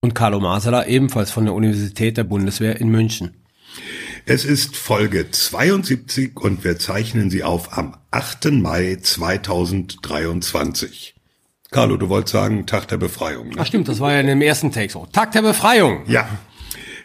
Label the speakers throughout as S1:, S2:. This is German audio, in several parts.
S1: Und Carlo Masala ebenfalls von der Universität der Bundeswehr in München.
S2: Es ist Folge 72 und wir zeichnen sie auf am 8. Mai 2023. Carlo, du wolltest sagen Tag der Befreiung. Ne?
S1: Ach stimmt, das war ja in dem ersten Take so. Tag der Befreiung.
S2: Ja.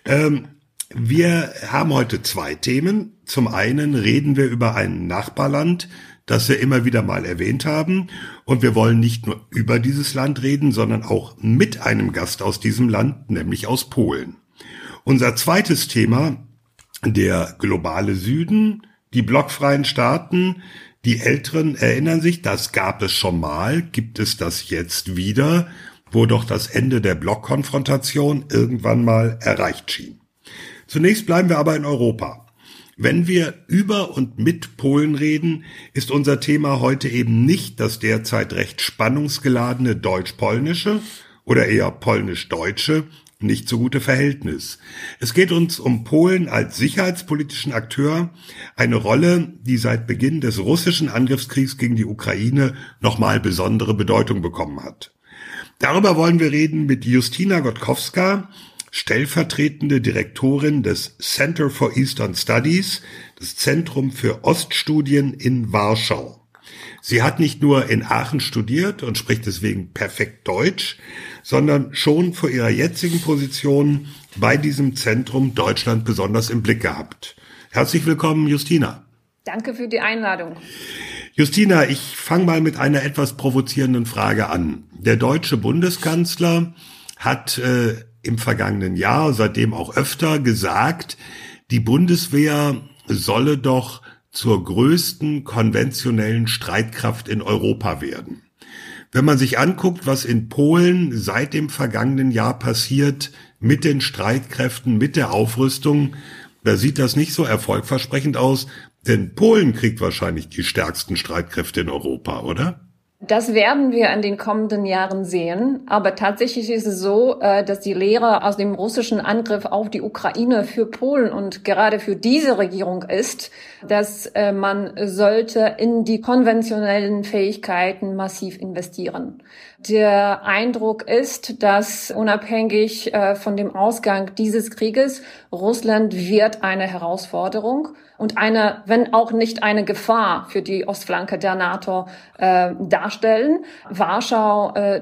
S2: Ähm, wir haben heute zwei Themen. Zum einen reden wir über ein Nachbarland, das wir immer wieder mal erwähnt haben. Und wir wollen nicht nur über dieses Land reden, sondern auch mit einem Gast aus diesem Land, nämlich aus Polen. Unser zweites Thema, der globale Süden, die blockfreien Staaten, die Älteren erinnern sich, das gab es schon mal, gibt es das jetzt wieder, wo doch das Ende der Blockkonfrontation irgendwann mal erreicht schien. Zunächst bleiben wir aber in Europa. Wenn wir über und mit Polen reden, ist unser Thema heute eben nicht das derzeit recht spannungsgeladene deutsch-polnische oder eher polnisch-deutsche nicht so gute Verhältnis. Es geht uns um Polen als sicherheitspolitischen Akteur, eine Rolle, die seit Beginn des russischen Angriffskriegs gegen die Ukraine nochmal besondere Bedeutung bekommen hat. Darüber wollen wir reden mit Justina Gotkowska, stellvertretende Direktorin des Center for Eastern Studies, das Zentrum für Oststudien in Warschau. Sie hat nicht nur in Aachen studiert und spricht deswegen perfekt Deutsch, sondern schon vor ihrer jetzigen Position bei diesem Zentrum Deutschland besonders im Blick gehabt. Herzlich willkommen, Justina.
S3: Danke für die Einladung.
S2: Justina, ich fange mal mit einer etwas provozierenden Frage an. Der deutsche Bundeskanzler hat äh, im vergangenen Jahr, seitdem auch öfter gesagt, die Bundeswehr solle doch zur größten konventionellen Streitkraft in Europa werden. Wenn man sich anguckt, was in Polen seit dem vergangenen Jahr passiert mit den Streitkräften, mit der Aufrüstung, da sieht das nicht so erfolgversprechend aus, denn Polen kriegt wahrscheinlich die stärksten Streitkräfte in Europa, oder?
S3: Das werden wir in den kommenden Jahren sehen. Aber tatsächlich ist es so, äh, dass die Lehre aus dem russischen Angriff auf die Ukraine für Polen und gerade für diese Regierung ist, dass äh, man sollte in die konventionellen Fähigkeiten massiv investieren. Der Eindruck ist, dass unabhängig äh, von dem Ausgang dieses Krieges Russland wird eine Herausforderung und eine, wenn auch nicht eine Gefahr für die Ostflanke der NATO äh, darstellen. Warschau äh,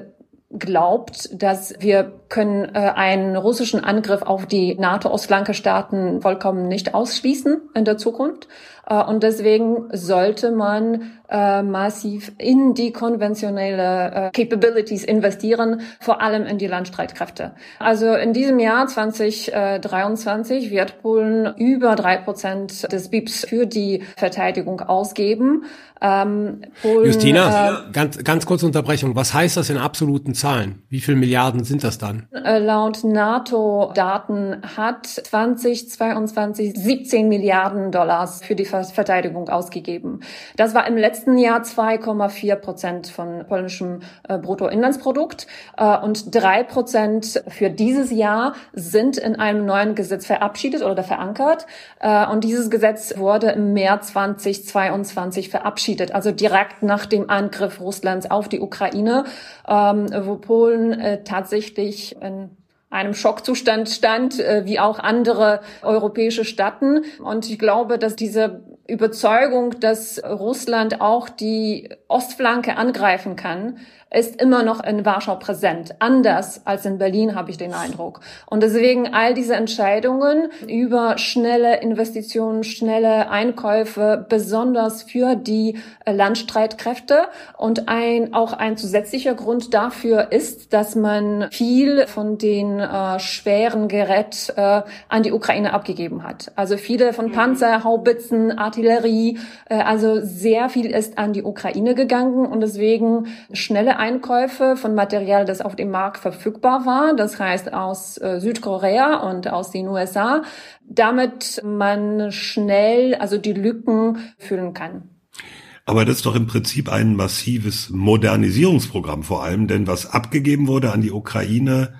S3: glaubt, dass wir können äh, einen russischen Angriff auf die NATO-Ostflanke-Staaten vollkommen nicht ausschließen in der Zukunft. Äh, und deswegen sollte man äh, massiv in die konventionelle äh, Capabilities investieren, vor allem in die Landstreitkräfte. Also in diesem Jahr 2023 wird Polen über drei Prozent des BIPs für die Verteidigung ausgeben.
S1: Ähm, Polen, Justina, äh, ganz, ganz kurze Unterbrechung. Was heißt das in absoluten Zahlen? Wie viele Milliarden sind das dann?
S3: Äh, laut NATO-Daten hat 2022 17 Milliarden Dollars für die Verteidigung ausgegeben. Das war im letzten Jahr 2,4 Prozent von polnischem äh, Bruttoinlandsprodukt äh, und drei Prozent für dieses Jahr sind in einem neuen Gesetz verabschiedet oder verankert. Äh, und dieses Gesetz wurde im März 2022 verabschiedet, also direkt nach dem Angriff Russlands auf die Ukraine, ähm, wo Polen äh, tatsächlich in einem Schockzustand stand, äh, wie auch andere europäische Staaten. Und ich glaube, dass diese Überzeugung, dass Russland auch die Ostflanke angreifen kann, ist immer noch in Warschau präsent. Anders als in Berlin habe ich den Eindruck. Und deswegen all diese Entscheidungen über schnelle Investitionen, schnelle Einkäufe, besonders für die äh, Landstreitkräfte. Und ein, auch ein zusätzlicher Grund dafür ist, dass man viel von den äh, schweren Gerät äh, an die Ukraine abgegeben hat. Also viele von Panzer, Haubitzen, Artillerie, äh, also sehr viel ist an die Ukraine zurückgegangen und deswegen schnelle Einkäufe von Material, das auf dem Markt verfügbar war, das heißt aus äh, Südkorea und aus den USA, damit man schnell also die Lücken füllen kann.
S2: Aber das ist doch im Prinzip ein massives Modernisierungsprogramm vor allem, denn was abgegeben wurde an die Ukraine,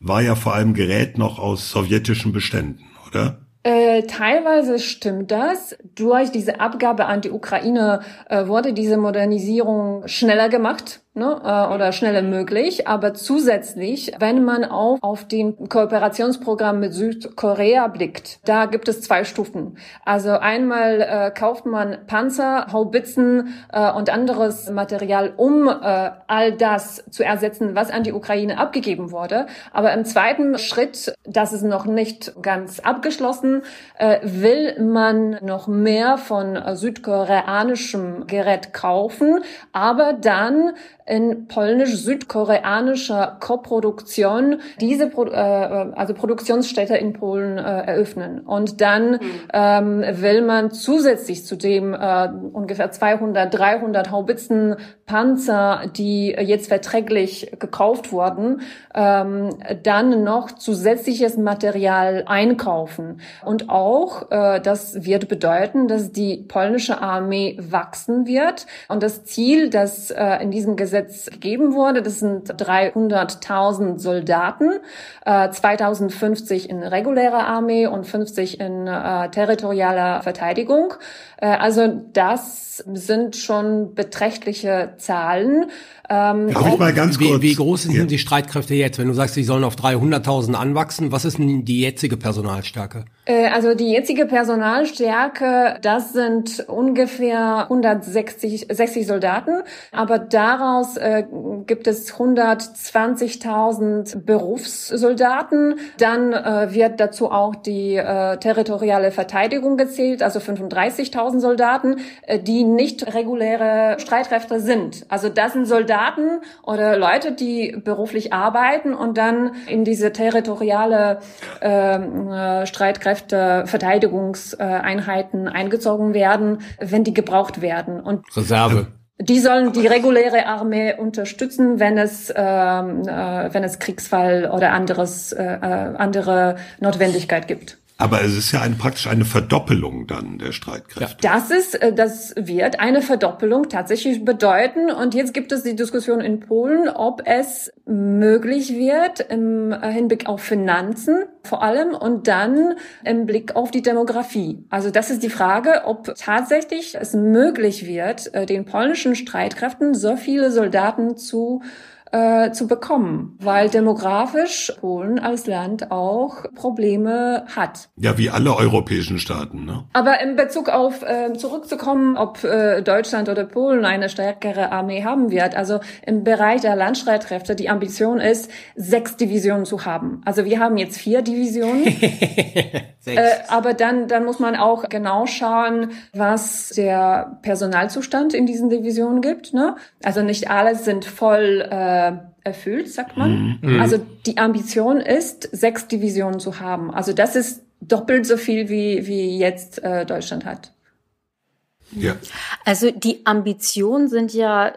S2: war ja vor allem Gerät noch aus sowjetischen Beständen, oder?
S3: Äh, teilweise stimmt das. Durch diese Abgabe an die Ukraine äh, wurde diese Modernisierung schneller gemacht ne, äh, oder schneller möglich. Aber zusätzlich, wenn man auch auf den Kooperationsprogramm mit Südkorea blickt, da gibt es zwei Stufen. Also einmal äh, kauft man Panzer, Haubitzen äh, und anderes Material, um äh, all das zu ersetzen, was an die Ukraine abgegeben wurde. Aber im zweiten Schritt, das ist noch nicht ganz abgeschlossen, äh, will man noch mehr von südkoreanischem Gerät kaufen, aber dann in polnisch-südkoreanischer Koproduktion diese Pro äh, also Produktionsstätte in Polen äh, eröffnen. Und dann mhm. ähm, will man zusätzlich zu dem äh, ungefähr 200, 300 Haubitzen Panzer, die jetzt verträglich gekauft wurden, ähm, dann noch zusätzliches Material einkaufen. Und auch, äh, das wird bedeuten, dass die polnische Armee wachsen wird. Und das Ziel, das äh, in diesem Gesetz Gesetz gegeben wurde. Das sind 300.000 Soldaten, äh, 2050 in regulärer Armee und 50 in äh, territorialer Verteidigung. Äh, also das sind schon beträchtliche Zahlen.
S2: Ähm, Darf ich mal ganz
S1: kurz? Wie, wie groß sind ja. die Streitkräfte jetzt? Wenn du sagst, sie sollen auf 300.000 anwachsen, was ist denn die jetzige Personalstärke?
S3: Äh, also die jetzige Personalstärke, das sind ungefähr 160 60 Soldaten, aber daraus äh, gibt es 120.000 Berufssoldaten. Dann äh, wird dazu auch die äh, territoriale Verteidigung gezählt, also 35.000 Soldaten, äh, die nicht reguläre Streitkräfte sind. Also das sind Soldaten oder Leute, die beruflich arbeiten und dann in diese territoriale ähm, äh, Streitkräfte Kräfte, Verteidigungseinheiten eingezogen werden, wenn die gebraucht werden.
S1: Und Reserve.
S3: Die sollen die reguläre Armee unterstützen, wenn es ähm, äh, wenn es Kriegsfall oder anderes äh, äh andere Notwendigkeit gibt.
S2: Aber es ist ja ein, praktisch eine Verdoppelung dann der Streitkräfte.
S3: Das ist, äh, das wird eine Verdoppelung tatsächlich bedeuten. Und jetzt gibt es die Diskussion in Polen, ob es möglich wird im Hinblick auf Finanzen vor allem und dann im Blick auf die Demografie. Also das ist die Frage, ob tatsächlich es möglich wird, äh, den polnischen Streitkräften so viele Soldaten zu äh, zu bekommen, weil demografisch Polen als Land auch Probleme hat.
S2: Ja, wie alle europäischen Staaten. Ne?
S3: Aber in Bezug auf äh, zurückzukommen, ob äh, Deutschland oder Polen eine stärkere Armee haben wird. Also im Bereich der Landstreitkräfte die Ambition ist, sechs Divisionen zu haben. Also wir haben jetzt vier Divisionen. äh, aber dann, dann muss man auch genau schauen, was der Personalzustand in diesen Divisionen gibt. Ne? Also nicht alles sind voll äh, äh, erfüllt, sagt man. Mhm. Also die Ambition ist, sechs Divisionen zu haben. Also das ist doppelt so viel, wie, wie jetzt äh, Deutschland hat.
S4: Ja. Also die Ambitionen sind ja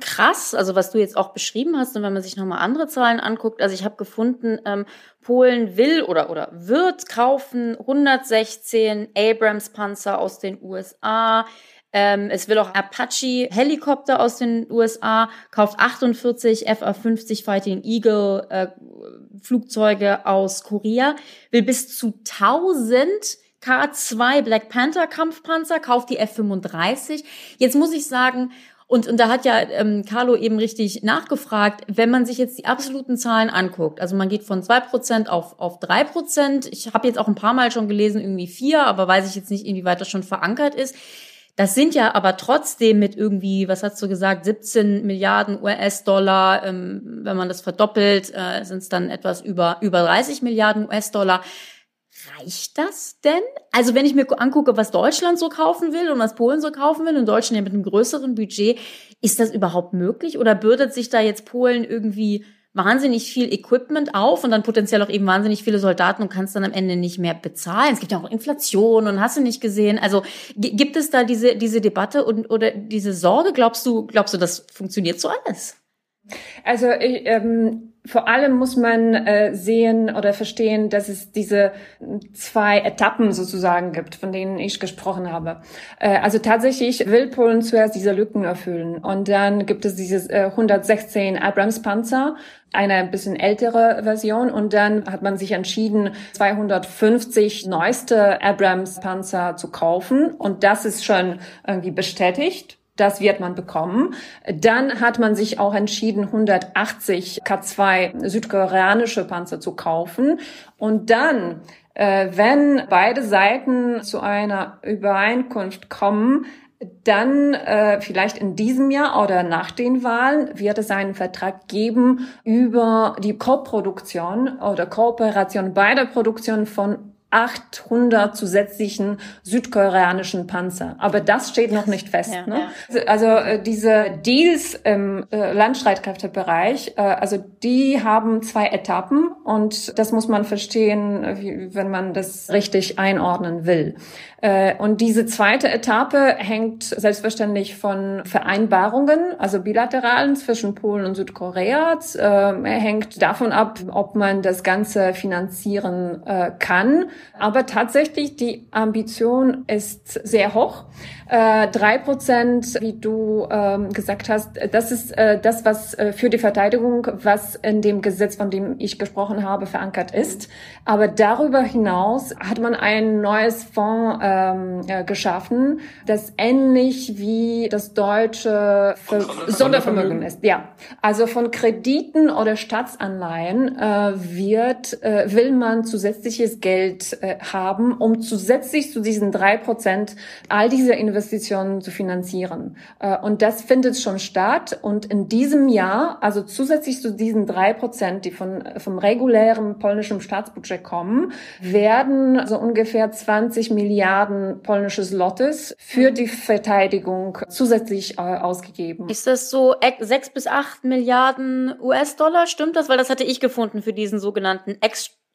S4: krass, also was du jetzt auch beschrieben hast und wenn man sich nochmal andere Zahlen anguckt, also ich habe gefunden, ähm, Polen will oder oder wird kaufen 116 Abrams Panzer aus den USA, ähm, es will auch Apache Helikopter aus den USA, kauft 48 FA-50 Fighting Eagle äh, Flugzeuge aus Korea, will bis zu 1000 K2 Black Panther Kampfpanzer, kauft die F-35. Jetzt muss ich sagen, und, und da hat ja ähm, Carlo eben richtig nachgefragt, wenn man sich jetzt die absoluten Zahlen anguckt, also man geht von zwei Prozent auf, auf drei Prozent. Ich habe jetzt auch ein paar Mal schon gelesen, irgendwie vier, aber weiß ich jetzt nicht, inwieweit das schon verankert ist. Das sind ja aber trotzdem mit irgendwie, was hast du gesagt, 17 Milliarden US-Dollar, ähm, wenn man das verdoppelt, äh, sind es dann etwas über, über 30 Milliarden US-Dollar. Reicht das denn? Also wenn ich mir angucke, was Deutschland so kaufen will und was Polen so kaufen will und Deutschland ja mit einem größeren Budget, ist das überhaupt möglich oder bürdet sich da jetzt Polen irgendwie wahnsinnig viel Equipment auf und dann potenziell auch eben wahnsinnig viele Soldaten und kannst dann am Ende nicht mehr bezahlen. Es gibt ja auch Inflation und hast du nicht gesehen. Also gibt es da diese, diese Debatte und, oder diese Sorge? Glaubst du, glaubst du, das funktioniert so alles?
S3: Also ich, ähm, vor allem muss man äh, sehen oder verstehen, dass es diese zwei Etappen sozusagen gibt, von denen ich gesprochen habe. Äh, also tatsächlich will Polen zuerst diese Lücken erfüllen und dann gibt es dieses äh, 116 Abrams Panzer, eine ein bisschen ältere Version und dann hat man sich entschieden, 250 neueste Abrams Panzer zu kaufen und das ist schon irgendwie bestätigt. Das wird man bekommen. Dann hat man sich auch entschieden, 180 K2 südkoreanische Panzer zu kaufen. Und dann, äh, wenn beide Seiten zu einer Übereinkunft kommen, dann äh, vielleicht in diesem Jahr oder nach den Wahlen wird es einen Vertrag geben über die Koproduktion oder Kooperation bei der Produktion von 800 zusätzlichen südkoreanischen Panzer. Aber das steht noch nicht fest. Ja, ne? Ja. Also äh, diese Deals im äh, Landstreitkräftebereich, äh, also die haben zwei Etappen und das muss man verstehen, wie, wenn man das richtig einordnen will. Äh, und diese zweite Etappe hängt selbstverständlich von Vereinbarungen, also bilateralen zwischen Polen und Südkorea. Äh, hängt davon ab, ob man das Ganze finanzieren äh, kann. Aber tatsächlich, die Ambition ist sehr hoch. Drei Prozent, wie du ähm, gesagt hast, das ist das, was für die Verteidigung, was in dem Gesetz, von dem ich gesprochen habe, verankert ist. Aber darüber hinaus hat man ein neues Fonds ähm, äh, geschaffen, das ähnlich wie das deutsche Ver Sondervermögen ist. Ja, also von Krediten oder Staatsanleihen äh, wird äh, will man zusätzliches Geld äh, haben, um zusätzlich zu diesen drei Prozent all diese Investitionen zu finanzieren. Äh, und das findet schon statt. Und in diesem Jahr, also zusätzlich zu diesen drei Prozent, die von vom regulären polnischen Staatsbudget kommen, werden so ungefähr 20 Milliarden polnische Zlotys für die Verteidigung zusätzlich äh, ausgegeben.
S4: Ist das so sechs bis acht Milliarden US-Dollar? Stimmt das? Weil das hatte ich gefunden für diesen sogenannten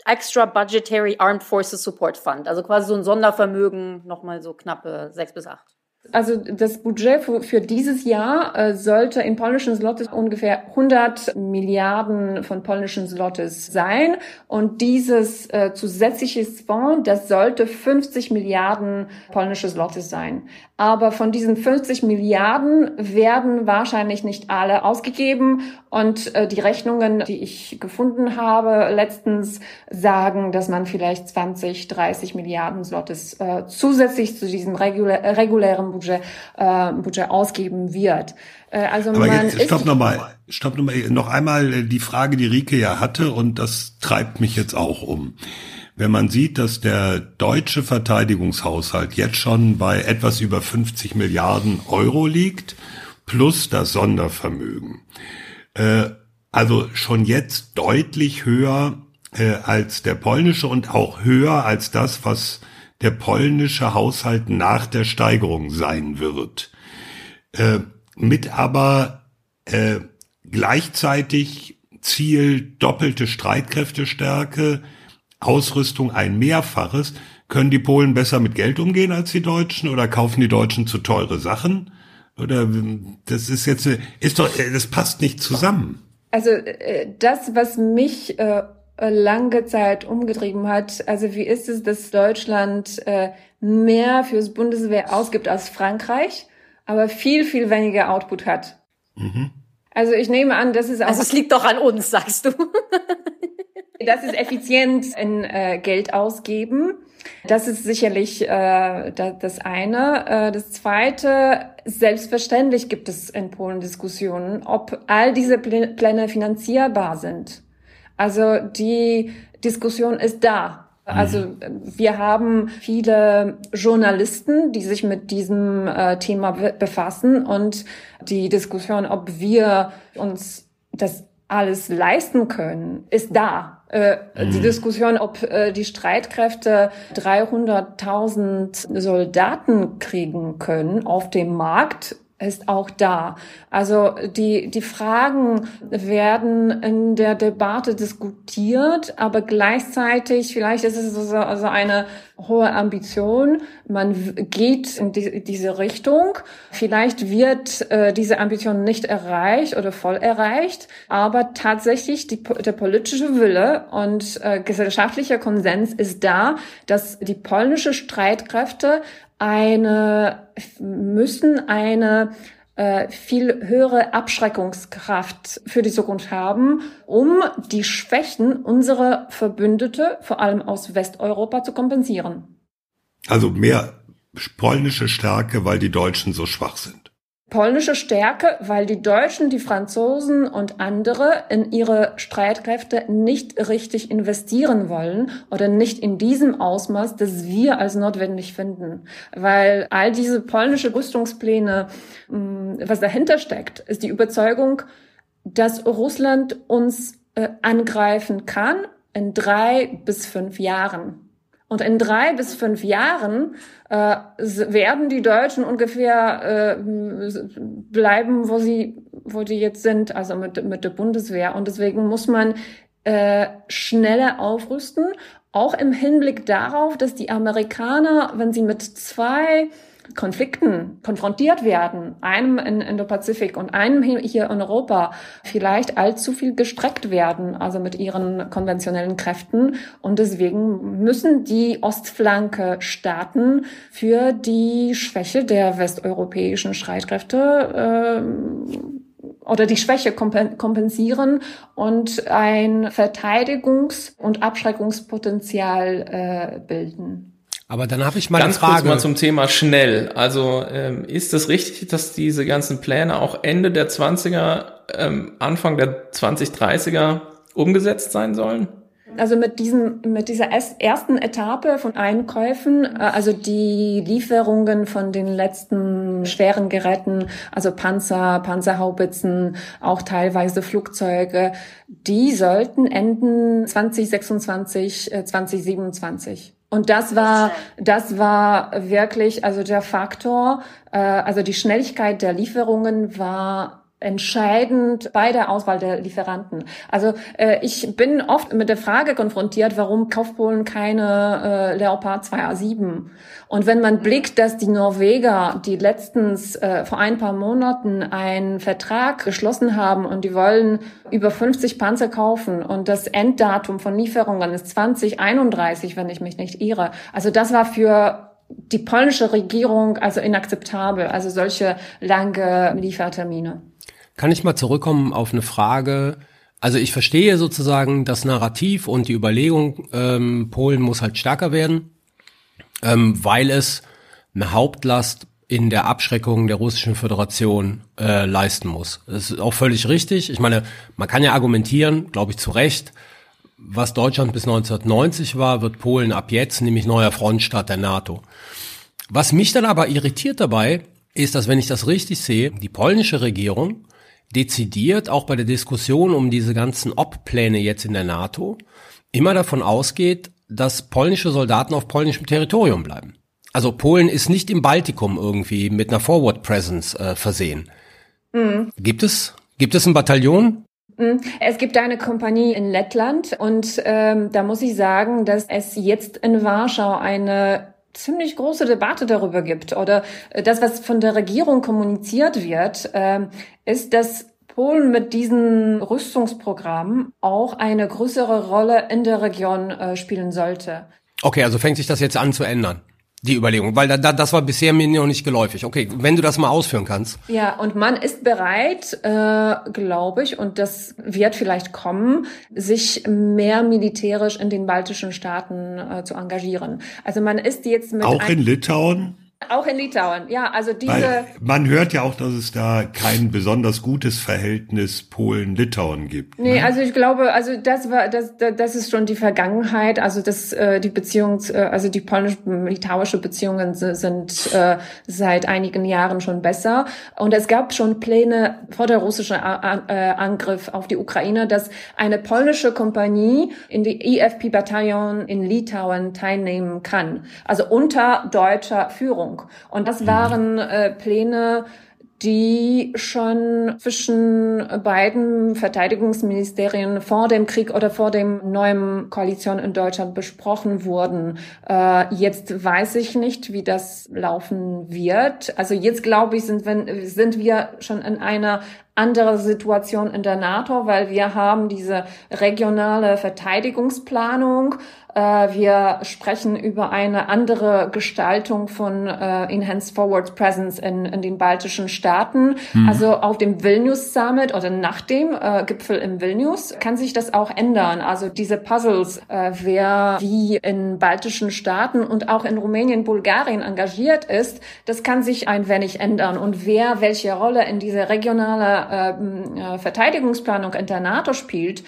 S4: Extra Budgetary Armed Forces Support Fund. Also quasi so ein Sondervermögen, nochmal so knappe sechs bis acht.
S3: Also das Budget für, dieses Jahr äh, sollte in polnischen Zlotys ungefähr 100 Milliarden von polnischen Zlotys sein. Und dieses zusätzliche Fonds, das sollte 50 Milliarden polnische Zlotys sein. Aber von diesen 50 Milliarden werden wahrscheinlich nicht alle ausgegeben. Und äh, die Rechnungen, die ich gefunden habe, letztens sagen, dass man vielleicht 20, 30 Milliarden Zlotys äh, zusätzlich zu diesem regulä regulären Budget, äh, Budget ausgeben wird.
S2: Äh, also Aber man jetzt, stopp nochmal, stopp nochmal, noch einmal äh, die Frage, die Rike ja hatte, und das treibt mich jetzt auch um. Wenn man sieht, dass der deutsche Verteidigungshaushalt jetzt schon bei etwas über 50 Milliarden Euro liegt, plus das Sondervermögen, äh, also schon jetzt deutlich höher äh, als der polnische und auch höher als das, was der polnische Haushalt nach der Steigerung sein wird. Äh, mit aber äh, gleichzeitig Ziel doppelte Streitkräftestärke, Ausrüstung ein Mehrfaches. Können die Polen besser mit Geld umgehen als die Deutschen oder kaufen die Deutschen zu teure Sachen? Oder das ist jetzt, ist doch, das passt nicht zusammen.
S3: Also äh, das, was mich äh, lange Zeit umgetrieben hat. Also wie ist es, dass Deutschland äh, mehr fürs Bundeswehr ausgibt als Frankreich, aber viel, viel weniger Output hat? Mhm. Also ich nehme an, das ist auch.
S4: Also es liegt doch an uns, sagst du.
S3: das ist effizient in äh, Geld ausgeben. Das ist sicherlich äh, das eine. Äh, das zweite, selbstverständlich gibt es in Polen Diskussionen, ob all diese Pläne finanzierbar sind. Also die Diskussion ist da. Also mhm. wir haben viele Journalisten, die sich mit diesem äh, Thema befassen und die Diskussion, ob wir uns das alles leisten können, ist da. Äh, mhm. Die Diskussion, ob äh, die Streitkräfte 300.000 Soldaten kriegen können auf dem Markt, ist auch da. Also die, die Fragen werden in der Debatte diskutiert, aber gleichzeitig, vielleicht ist es so also eine hohe Ambition. Man geht in die, diese Richtung. Vielleicht wird äh, diese Ambition nicht erreicht oder voll erreicht, aber tatsächlich die, der politische Wille und äh, gesellschaftlicher Konsens ist da, dass die polnische Streitkräfte eine, müssen eine äh, viel höhere Abschreckungskraft für die Zukunft haben, um die Schwächen unserer Verbündete, vor allem aus Westeuropa, zu kompensieren.
S2: Also mehr polnische Stärke, weil die Deutschen so schwach sind
S3: polnische Stärke, weil die Deutschen, die Franzosen und andere in ihre Streitkräfte nicht richtig investieren wollen oder nicht in diesem Ausmaß, das wir als notwendig finden. Weil all diese polnische Rüstungspläne, mm, was dahinter steckt, ist die Überzeugung, dass Russland uns äh, angreifen kann in drei bis fünf Jahren. Und in drei bis fünf Jahren äh, werden die Deutschen ungefähr äh, bleiben, wo sie, wo die jetzt sind, also mit, mit der Bundeswehr. Und deswegen muss man äh, schneller aufrüsten, auch im Hinblick darauf, dass die Amerikaner, wenn sie mit zwei Konflikten konfrontiert werden, einem in Indo-Pazifik und einem hier in Europa, vielleicht allzu viel gestreckt werden, also mit ihren konventionellen Kräften. Und deswegen müssen die Ostflanke Staaten für die Schwäche der westeuropäischen Streitkräfte äh, oder die Schwäche kompensieren und ein Verteidigungs- und Abschreckungspotenzial äh, bilden.
S5: Aber dann habe ich mal Ganz eine Frage. Kurz mal zum Thema schnell. Also ähm, ist es richtig, dass diese ganzen Pläne auch Ende der 20er, ähm, Anfang der 2030er umgesetzt sein sollen?
S3: Also mit diesem, mit dieser ersten Etappe von Einkäufen, äh, also die Lieferungen von den letzten schweren Geräten, also Panzer, Panzerhaubitzen, auch teilweise Flugzeuge, die sollten enden 2026, 2027. Und das war, das war wirklich, also der Faktor, äh, also die Schnelligkeit der Lieferungen war entscheidend bei der Auswahl der Lieferanten. Also äh, ich bin oft mit der Frage konfrontiert, warum kauft Polen keine äh, Leopard 2A7? Und wenn man blickt, dass die Norweger, die letztens äh, vor ein paar Monaten einen Vertrag geschlossen haben und die wollen über 50 Panzer kaufen und das Enddatum von Lieferungen ist 2031, wenn ich mich nicht irre. Also das war für die polnische Regierung also inakzeptabel, also solche lange Liefertermine.
S1: Kann ich mal zurückkommen auf eine Frage? Also ich verstehe sozusagen das Narrativ und die Überlegung, ähm, Polen muss halt stärker werden, ähm, weil es eine Hauptlast in der Abschreckung der russischen Föderation äh, leisten muss. Das ist auch völlig richtig. Ich meine, man kann ja argumentieren, glaube ich zu Recht, was Deutschland bis 1990 war, wird Polen ab jetzt nämlich neuer Frontstaat der NATO. Was mich dann aber irritiert dabei, ist, dass wenn ich das richtig sehe, die polnische Regierung dezidiert auch bei der Diskussion um diese ganzen Ob-Pläne jetzt in der NATO immer davon ausgeht, dass polnische Soldaten auf polnischem Territorium bleiben. Also Polen ist nicht im Baltikum irgendwie mit einer Forward Presence äh, versehen. Mhm. Gibt es gibt es ein Bataillon?
S3: Mhm. Es gibt eine Kompanie in Lettland und ähm, da muss ich sagen, dass es jetzt in Warschau eine ziemlich große Debatte darüber gibt oder äh, das, was von der Regierung kommuniziert wird, äh, ist, dass Polen mit diesen Rüstungsprogrammen auch eine größere Rolle in der Region äh, spielen sollte.
S1: Okay, also fängt sich das jetzt an zu ändern. Die Überlegung, weil da, da, das war bisher mir noch nicht geläufig. Okay, wenn du das mal ausführen kannst.
S3: Ja, und man ist bereit, äh, glaube ich, und das wird vielleicht kommen, sich mehr militärisch in den baltischen Staaten äh, zu engagieren. Also man ist jetzt mit
S2: auch in Litauen.
S3: Auch in Litauen, ja, also diese.
S2: Weil man hört ja auch, dass es da kein besonders gutes Verhältnis Polen-Litauen gibt.
S3: Nee, ne? also ich glaube, also das war, das, das ist schon die Vergangenheit. Also das, äh, die Beziehung, äh, also die polnisch-litauische Beziehungen sind äh, seit einigen Jahren schon besser. Und es gab schon Pläne vor der russischen Angriff auf die Ukraine, dass eine polnische Kompanie in die EFP-Bataillon in Litauen teilnehmen kann. Also unter deutscher Führung. Regierung. Und das waren äh, Pläne, die schon zwischen beiden Verteidigungsministerien vor dem Krieg oder vor dem neuen Koalition in Deutschland besprochen wurden. Äh, jetzt weiß ich nicht, wie das laufen wird. Also jetzt glaube ich, sind, wenn, sind wir schon in einer andere Situation in der NATO, weil wir haben diese regionale Verteidigungsplanung wir sprechen über eine andere Gestaltung von äh, Enhanced Forward Presence in, in den baltischen Staaten. Mhm. Also auf dem Vilnius Summit oder nach dem äh, Gipfel im Vilnius kann sich das auch ändern. Also diese Puzzles, äh, wer wie in baltischen Staaten und auch in Rumänien, Bulgarien engagiert ist, das kann sich ein wenig ändern. Und wer welche Rolle in dieser regionale ähm, äh, Verteidigungsplanung in der NATO spielt, äh,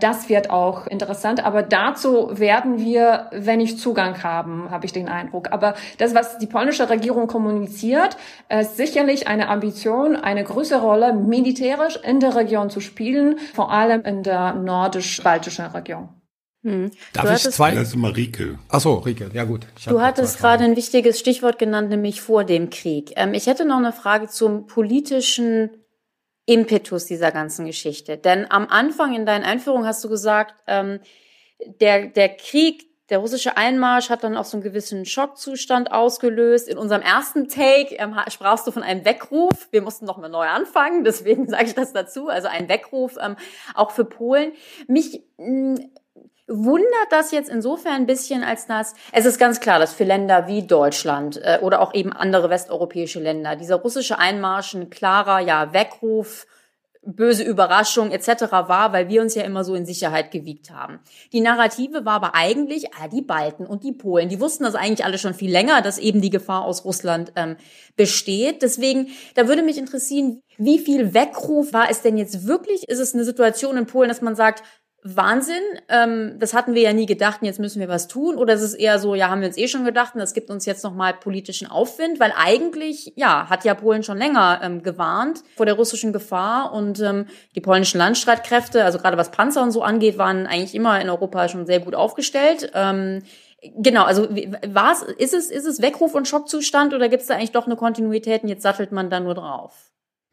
S3: das wird auch interessant. Aber dazu werden wir, wenn ich Zugang haben, habe ich den Eindruck. Aber das, was die polnische Regierung kommuniziert, ist sicherlich eine Ambition, eine größere Rolle militärisch in der Region zu spielen, vor allem in der nordisch-baltischen Region.
S1: Hm. Darf du ich zwei?
S2: Das ist mal Rieke.
S1: Ach so, Rieke, ja gut.
S4: Du hattest gerade ein wichtiges Stichwort genannt, nämlich vor dem Krieg. Ähm, ich hätte noch eine Frage zum politischen Impetus dieser ganzen Geschichte. Denn am Anfang in deinen Einführungen hast du gesagt, ähm, der, der Krieg, der russische Einmarsch hat dann auch so einen gewissen Schockzustand ausgelöst. In unserem ersten Take ähm, sprachst du von einem Weckruf. Wir mussten noch mal neu anfangen, deswegen sage ich das dazu. Also ein Weckruf ähm, auch für Polen. Mich mh, mm, wundert das jetzt insofern ein bisschen, als dass es ist ganz klar, dass für Länder wie Deutschland äh, oder auch eben andere westeuropäische Länder dieser russische Einmarsch ein klarer ja Weckruf böse Überraschung etc. war, weil wir uns ja immer so in Sicherheit gewiegt haben. Die Narrative war aber eigentlich, ah, die Balten und die Polen, die wussten das eigentlich alle schon viel länger, dass eben die Gefahr aus Russland ähm, besteht. Deswegen, da würde mich interessieren, wie viel Weckruf war es denn jetzt wirklich? Ist es eine Situation in Polen, dass man sagt, Wahnsinn, ähm, das hatten wir ja nie gedacht, und jetzt müssen wir was tun. Oder ist es eher so, ja, haben wir uns eh schon gedacht, und das gibt uns jetzt nochmal politischen Aufwind, weil eigentlich, ja, hat ja Polen schon länger ähm, gewarnt vor der russischen Gefahr und ähm, die polnischen Landstreitkräfte, also gerade was Panzer und so angeht, waren eigentlich immer in Europa schon sehr gut aufgestellt. Ähm, Genau, also was ist es, ist es Weckruf und Schockzustand oder gibt es da eigentlich doch eine Kontinuität und jetzt sattelt man da nur drauf?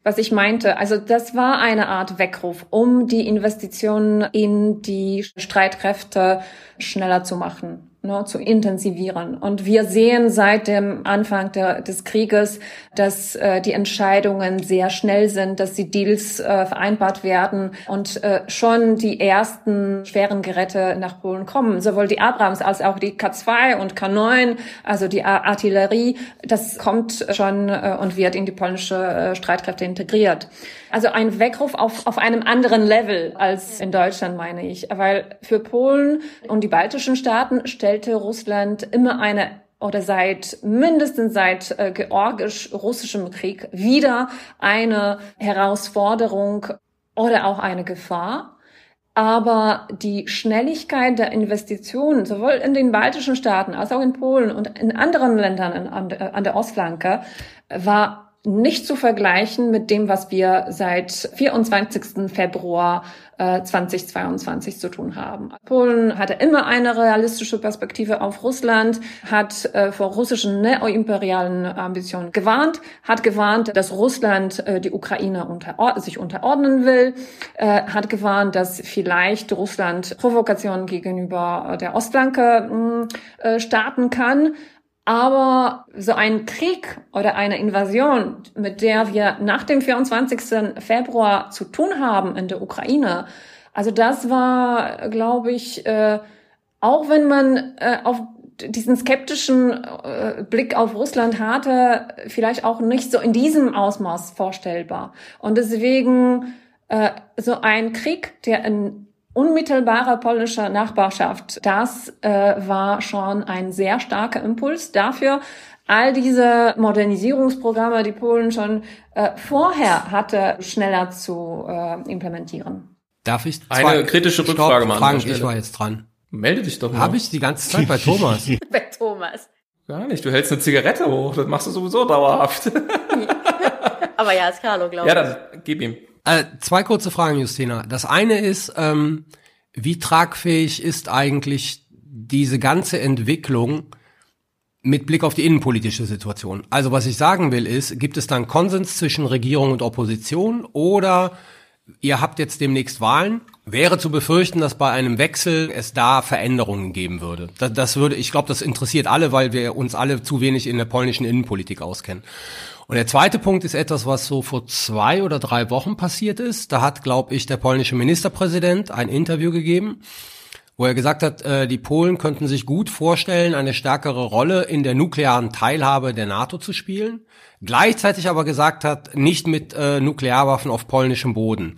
S3: Was ich meinte. Also das war eine Art Weckruf, um die Investitionen in die Streitkräfte schneller zu machen ne, zu intensivieren. Und wir sehen seit dem Anfang der, des Krieges, dass äh, die Entscheidungen sehr schnell sind, dass die Deals äh, vereinbart werden und äh, schon die ersten schweren Geräte nach Polen kommen. Sowohl die Abrams als auch die K2 und K9, also die Artillerie, das kommt schon äh, und wird in die polnische äh, Streitkräfte integriert. Also ein Weckruf auf, auf einem anderen Level als in Deutschland, meine ich. Weil für Polen und die baltischen Staaten stellte Russland immer eine oder seit mindestens seit äh, georgisch-russischem Krieg wieder eine Herausforderung oder auch eine Gefahr. Aber die Schnelligkeit der Investitionen, sowohl in den baltischen Staaten als auch in Polen und in anderen Ländern an, an der Ostflanke, war nicht zu vergleichen mit dem, was wir seit 24. Februar äh, 2022 zu tun haben. Polen hatte immer eine realistische Perspektive auf Russland, hat äh, vor russischen neoimperialen Ambitionen gewarnt, hat gewarnt, dass Russland äh, die Ukraine unter, sich unterordnen will, äh, hat gewarnt, dass vielleicht Russland Provokationen gegenüber der Ostflanke äh, starten kann. Aber so ein Krieg oder eine Invasion, mit der wir nach dem 24. Februar zu tun haben in der Ukraine, also das war, glaube ich, äh, auch wenn man äh, auf diesen skeptischen äh, Blick auf Russland hatte, vielleicht auch nicht so in diesem Ausmaß vorstellbar. Und deswegen äh, so ein Krieg, der in unmittelbarer polnischer Nachbarschaft. Das äh, war schon ein sehr starker Impuls dafür, all diese Modernisierungsprogramme, die Polen schon äh, vorher hatte, schneller zu äh, implementieren.
S1: Darf ich
S5: zwei, eine kritische Rückfrage
S1: machen? Frank, ich war jetzt dran.
S5: Melde dich doch mal.
S1: Habe ich die ganze Zeit bei Thomas.
S4: bei Thomas.
S5: Gar nicht. Du hältst eine Zigarette hoch. Das machst du sowieso dauerhaft.
S4: Aber ja, ist Carlo, glaube ich.
S5: Ja, dann gib ihm.
S1: Äh, zwei kurze Fragen, Justina. Das eine ist, ähm, wie tragfähig ist eigentlich diese ganze Entwicklung mit Blick auf die innenpolitische Situation. Also was ich sagen will ist, gibt es dann Konsens zwischen Regierung und Opposition oder ihr habt jetzt demnächst Wahlen? Wäre zu befürchten, dass bei einem Wechsel es da Veränderungen geben würde. Das, das würde, ich glaube, das interessiert alle, weil wir uns alle zu wenig in der polnischen Innenpolitik auskennen. Und der zweite Punkt ist etwas, was so vor zwei oder drei Wochen passiert ist. Da hat, glaube ich, der polnische Ministerpräsident ein Interview gegeben wo er gesagt hat, äh, die Polen könnten sich gut vorstellen, eine stärkere Rolle in der nuklearen Teilhabe der NATO zu spielen, gleichzeitig aber gesagt hat, nicht mit äh, Nuklearwaffen auf polnischem Boden.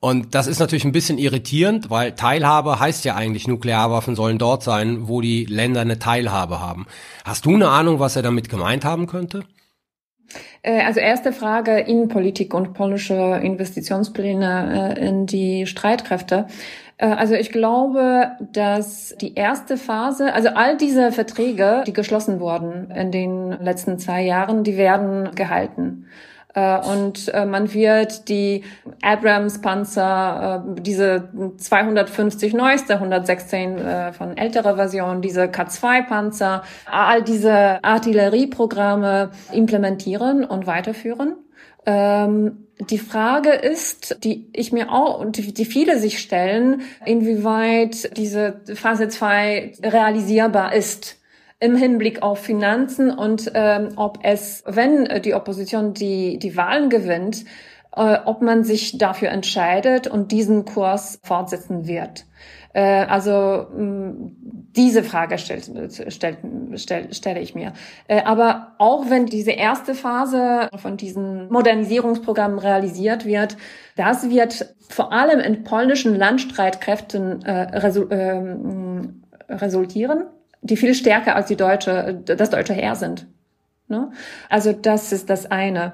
S1: Und das ist natürlich ein bisschen irritierend, weil Teilhabe heißt ja eigentlich, Nuklearwaffen sollen dort sein, wo die Länder eine Teilhabe haben. Hast du eine Ahnung, was er damit gemeint haben könnte?
S3: Äh, also erste Frage, Innenpolitik und polnische Investitionspläne äh, in die Streitkräfte. Äh, also ich glaube, dass die erste Phase, also all diese Verträge, die geschlossen wurden in den letzten zwei Jahren, die werden gehalten. Äh, und äh, man wird die Abrams-Panzer, diese 250 neueste, 116 von älterer Version, diese K2-Panzer, all diese Artillerieprogramme implementieren und weiterführen. Ähm, die Frage ist, die ich mir auch die viele sich stellen, inwieweit diese Phase 2 realisierbar ist im Hinblick auf Finanzen und ähm, ob es, wenn die Opposition die, die Wahlen gewinnt, äh, ob man sich dafür entscheidet und diesen Kurs fortsetzen wird. Äh, also diese Frage stellt, stellt, stell, stelle ich mir. Äh, aber auch wenn diese erste Phase von diesen Modernisierungsprogrammen realisiert wird, das wird vor allem in polnischen Landstreitkräften äh, resu äh, resultieren, die viel stärker als die deutsche, das deutsche Heer sind. Ne? Also das ist das eine.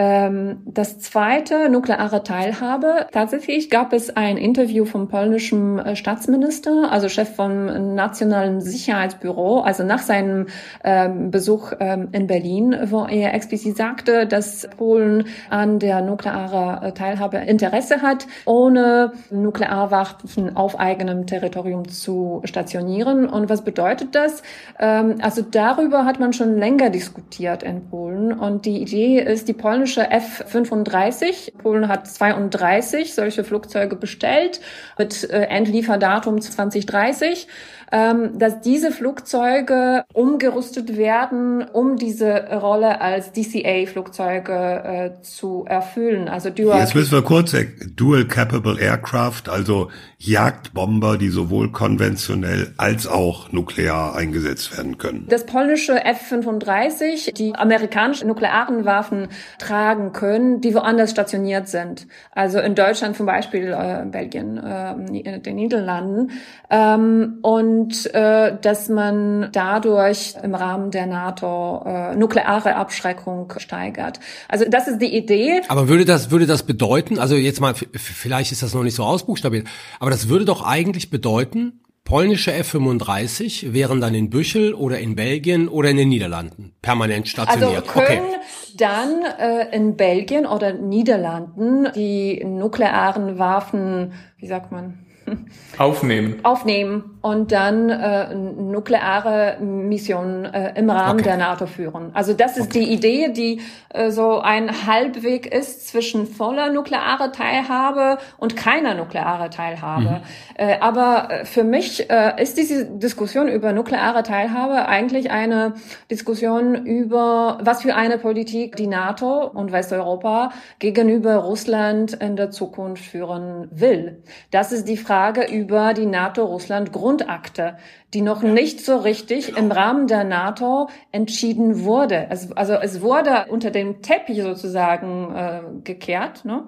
S3: Ähm, das zweite, nukleare Teilhabe. Tatsächlich gab es ein Interview vom polnischen äh, Staatsminister, also Chef vom Nationalen Sicherheitsbüro, also nach seinem ähm, Besuch ähm, in Berlin, wo er explizit sagte, dass Polen an der nuklearen äh, Teilhabe Interesse hat, ohne Nuklearwaffen auf eigenem Territorium zu stationieren. Und was bedeutet das? Also darüber hat man schon länger diskutiert in Polen. Und die Idee ist, die polnische polnische F-35. Polen hat 32 solche Flugzeuge bestellt mit äh, Endlieferdatum 2030 ähm, dass diese Flugzeuge umgerüstet werden, um diese Rolle als DCA-Flugzeuge äh, zu erfüllen. Also
S2: Dual Jetzt müssen wir kurz Dual Capable Aircraft, also Jagdbomber, die sowohl konventionell als auch nuklear eingesetzt werden können.
S3: Das polnische F-35, die amerikanische nuklearen Waffen tragen können, die woanders stationiert sind. Also in Deutschland zum Beispiel, äh, Belgien, äh, den Niederlanden. Ähm, und und äh, dass man dadurch im Rahmen der NATO äh, nukleare Abschreckung steigert. Also das ist die Idee.
S1: Aber würde das würde das bedeuten, also jetzt mal vielleicht ist das noch nicht so ausbuchstabiert, aber das würde doch eigentlich bedeuten, polnische F-35 wären dann in Büchel oder in Belgien oder in den Niederlanden permanent stationiert.
S3: Also können okay. dann äh, in Belgien oder Niederlanden die nuklearen Waffen, wie sagt man,
S5: aufnehmen.
S3: Aufnehmen und dann äh, nukleare Missionen äh, im Rahmen okay. der NATO führen. Also das ist okay. die Idee, die äh, so ein Halbweg ist zwischen voller nuklearer Teilhabe und keiner nuklearer Teilhabe. Mhm. Äh, aber äh, für mich äh, ist diese Diskussion über nukleare Teilhabe eigentlich eine Diskussion über, was für eine Politik die NATO und Westeuropa gegenüber Russland in der Zukunft führen will. Das ist die Frage über die NATO-Russland-Grundlage Grundakte, die noch nicht so richtig im Rahmen der NATO entschieden wurde. Es, also es wurde unter dem Teppich sozusagen äh, gekehrt, ne?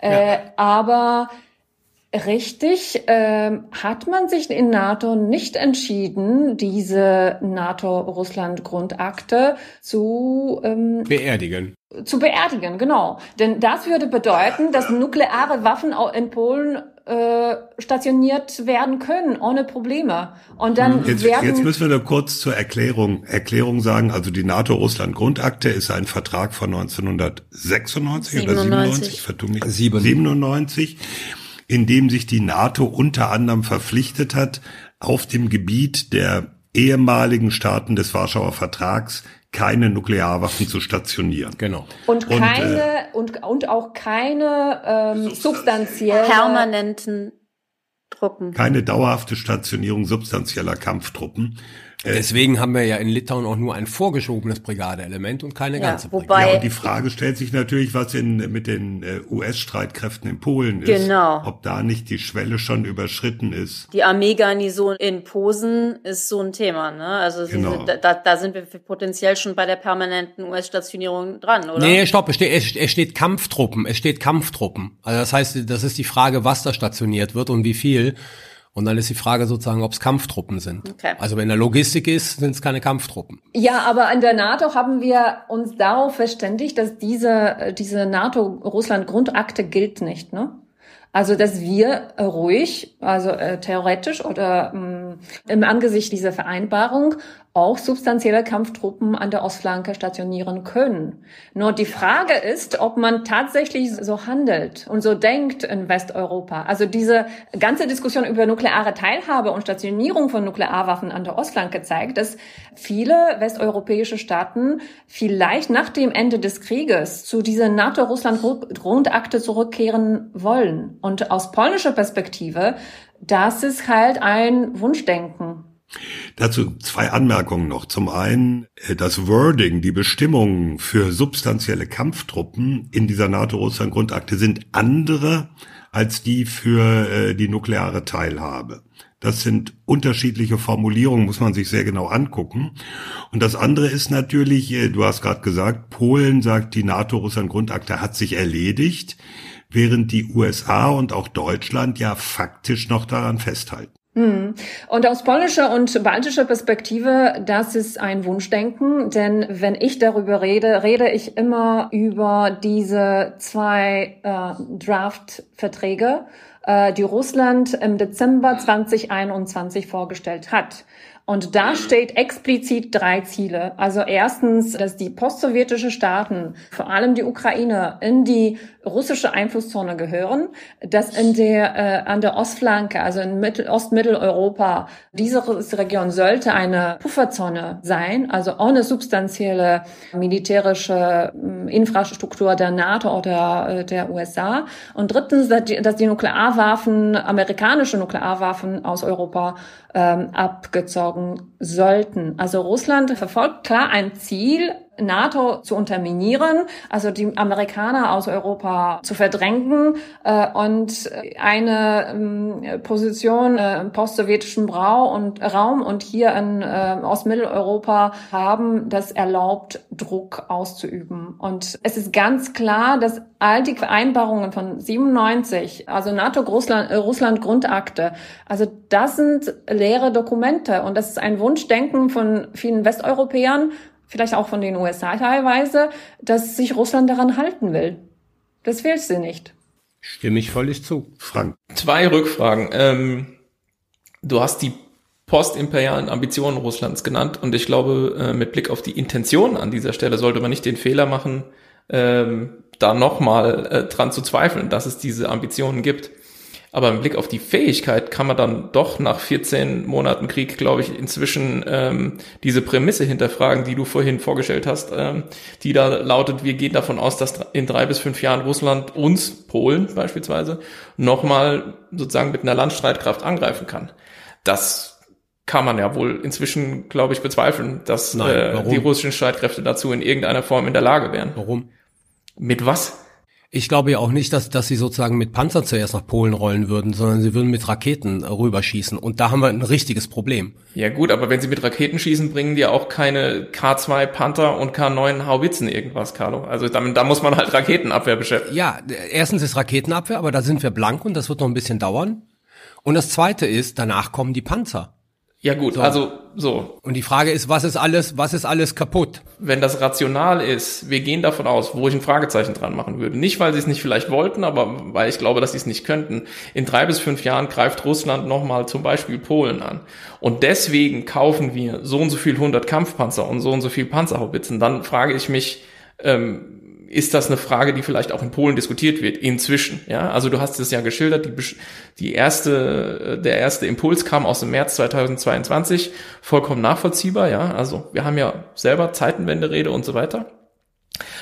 S3: Äh, ja. aber Richtig, äh, hat man sich in NATO nicht entschieden, diese NATO-Russland-Grundakte zu ähm,
S1: beerdigen.
S3: Zu beerdigen, genau. Denn das würde bedeuten, dass nukleare Waffen auch in Polen äh, stationiert werden können, ohne Probleme. Und dann
S2: hm, jetzt, werden jetzt müssen wir nur kurz zur Erklärung, Erklärung sagen. Also die NATO-Russland-Grundakte ist ein Vertrag von 1996 97. oder 97, vertu mich, 97 in dem sich die NATO unter anderem verpflichtet hat, auf dem Gebiet der ehemaligen Staaten des Warschauer Vertrags keine Nuklearwaffen zu stationieren.
S3: Genau. Und keine und, äh, und, und auch keine ähm, substanziellen
S4: permanenten Truppen.
S2: Keine dauerhafte Stationierung substanzieller Kampftruppen.
S1: Äh, Deswegen haben wir ja in Litauen auch nur ein vorgeschobenes Brigadeelement und keine ja, ganze
S2: Brigade. Wobei, ja, und die Frage stellt sich natürlich, was in, mit den äh, US-Streitkräften in Polen ist. Genau. Ob da nicht die Schwelle schon überschritten ist.
S4: Die Armeegarnison in Posen ist so ein Thema, ne? Also genau. da, da sind wir potenziell schon bei der permanenten US-Stationierung dran, oder?
S1: Nee, stopp, es steht, es steht Kampftruppen, es steht Kampftruppen. Also das heißt, das ist die Frage, was da stationiert wird und wie viel. Und dann ist die Frage sozusagen, ob es Kampftruppen sind. Okay. Also wenn der Logistik ist, sind es keine Kampftruppen.
S3: Ja, aber an der NATO haben wir uns darauf verständigt, dass diese, diese NATO-Russland-Grundakte gilt nicht, ne? Also, dass wir ruhig, also äh, theoretisch oder mh, im Angesicht dieser Vereinbarung auch substanzielle Kampftruppen an der Ostflanke stationieren können. Nur die Frage ist, ob man tatsächlich so handelt und so denkt in Westeuropa. Also diese ganze Diskussion über nukleare Teilhabe und Stationierung von Nuklearwaffen an der Ostflanke zeigt, dass viele westeuropäische Staaten vielleicht nach dem Ende des Krieges zu dieser NATO-Russland-Grundakte zurückkehren wollen. Und aus polnischer Perspektive, das ist halt ein Wunschdenken.
S2: Dazu zwei Anmerkungen noch. Zum einen, äh, das Wording, die Bestimmungen für substanzielle Kampftruppen in dieser NATO-Russland-Grundakte sind andere als die für äh, die nukleare Teilhabe. Das sind unterschiedliche Formulierungen, muss man sich sehr genau angucken. Und das andere ist natürlich, äh, du hast gerade gesagt, Polen sagt, die NATO-Russland-Grundakte hat sich erledigt, während die USA und auch Deutschland ja faktisch noch daran festhalten.
S3: Hm. Und aus polnischer und baltischer Perspektive, das ist ein Wunschdenken, denn wenn ich darüber rede, rede ich immer über diese zwei äh, Draft-Verträge, äh, die Russland im Dezember 2021 vorgestellt hat. Und da steht explizit drei Ziele. Also erstens, dass die postsowjetische Staaten, vor allem die Ukraine, in die russische Einflusszone gehören, dass in der äh, an der Ostflanke, also in Mittel, Ostmitteleuropa, diese Region sollte eine Pufferzone sein, also ohne substanzielle militärische äh, Infrastruktur der NATO oder äh, der USA. Und drittens, dass die, dass die Nuklearwaffen, amerikanische Nuklearwaffen aus Europa ähm, abgezogen sollten. Also Russland verfolgt klar ein Ziel, NATO zu unterminieren, also die Amerikaner aus Europa zu verdrängen äh, und eine ähm, Position äh, im postsowjetischen Brau und Raum und hier in äh, Ostmitteleuropa haben, das erlaubt, Druck auszuüben. Und es ist ganz klar, dass all die Vereinbarungen von 97, also NATO-Russland-Grundakte, äh, also das sind leere Dokumente und das ist ein Wunschdenken von vielen Westeuropäern vielleicht auch von den USA teilweise, dass sich Russland daran halten will. Das will sie nicht.
S1: Stimme ich völlig zu.
S5: Frank. Zwei Rückfragen. Ähm, du hast die postimperialen Ambitionen Russlands genannt und ich glaube, äh, mit Blick auf die Intention an dieser Stelle sollte man nicht den Fehler machen, ähm, da nochmal äh, dran zu zweifeln, dass es diese Ambitionen gibt. Aber im Blick auf die Fähigkeit kann man dann doch nach 14 Monaten Krieg, glaube ich, inzwischen ähm, diese Prämisse hinterfragen, die du vorhin vorgestellt hast, ähm, die da lautet, wir gehen davon aus, dass in drei bis fünf Jahren Russland uns, Polen beispielsweise, nochmal sozusagen mit einer Landstreitkraft angreifen kann. Das kann man ja wohl inzwischen, glaube ich, bezweifeln, dass Nein, äh, die russischen Streitkräfte dazu in irgendeiner Form in der Lage wären.
S1: Warum?
S5: Mit was?
S1: Ich glaube ja auch nicht, dass, dass sie sozusagen mit Panzer zuerst nach Polen rollen würden, sondern sie würden mit Raketen rüberschießen. Und da haben wir ein richtiges Problem.
S5: Ja gut, aber wenn sie mit Raketen schießen, bringen die auch keine K2 Panther und K9 Haubitzen irgendwas, Carlo. Also da, da muss man halt Raketenabwehr beschäftigen.
S1: Ja, erstens ist Raketenabwehr, aber da sind wir blank und das wird noch ein bisschen dauern. Und das zweite ist, danach kommen die Panzer.
S5: Ja gut, so. also so.
S1: Und die Frage ist, was ist alles, was ist alles kaputt?
S5: Wenn das rational ist, wir gehen davon aus, wo ich ein Fragezeichen dran machen würde. Nicht, weil sie es nicht vielleicht wollten, aber weil ich glaube, dass sie es nicht könnten. In drei bis fünf Jahren greift Russland nochmal zum Beispiel Polen an. Und deswegen kaufen wir so und so viel hundert Kampfpanzer und so und so viel Panzerhaubitzen. Dann frage ich mich, ähm, ist das eine Frage, die vielleicht auch in Polen diskutiert wird inzwischen. Ja, also du hast es ja geschildert. Die, die erste, der erste Impuls kam aus dem März 2022, vollkommen nachvollziehbar. Ja, also wir haben ja selber Zeitenwende-Rede und so weiter.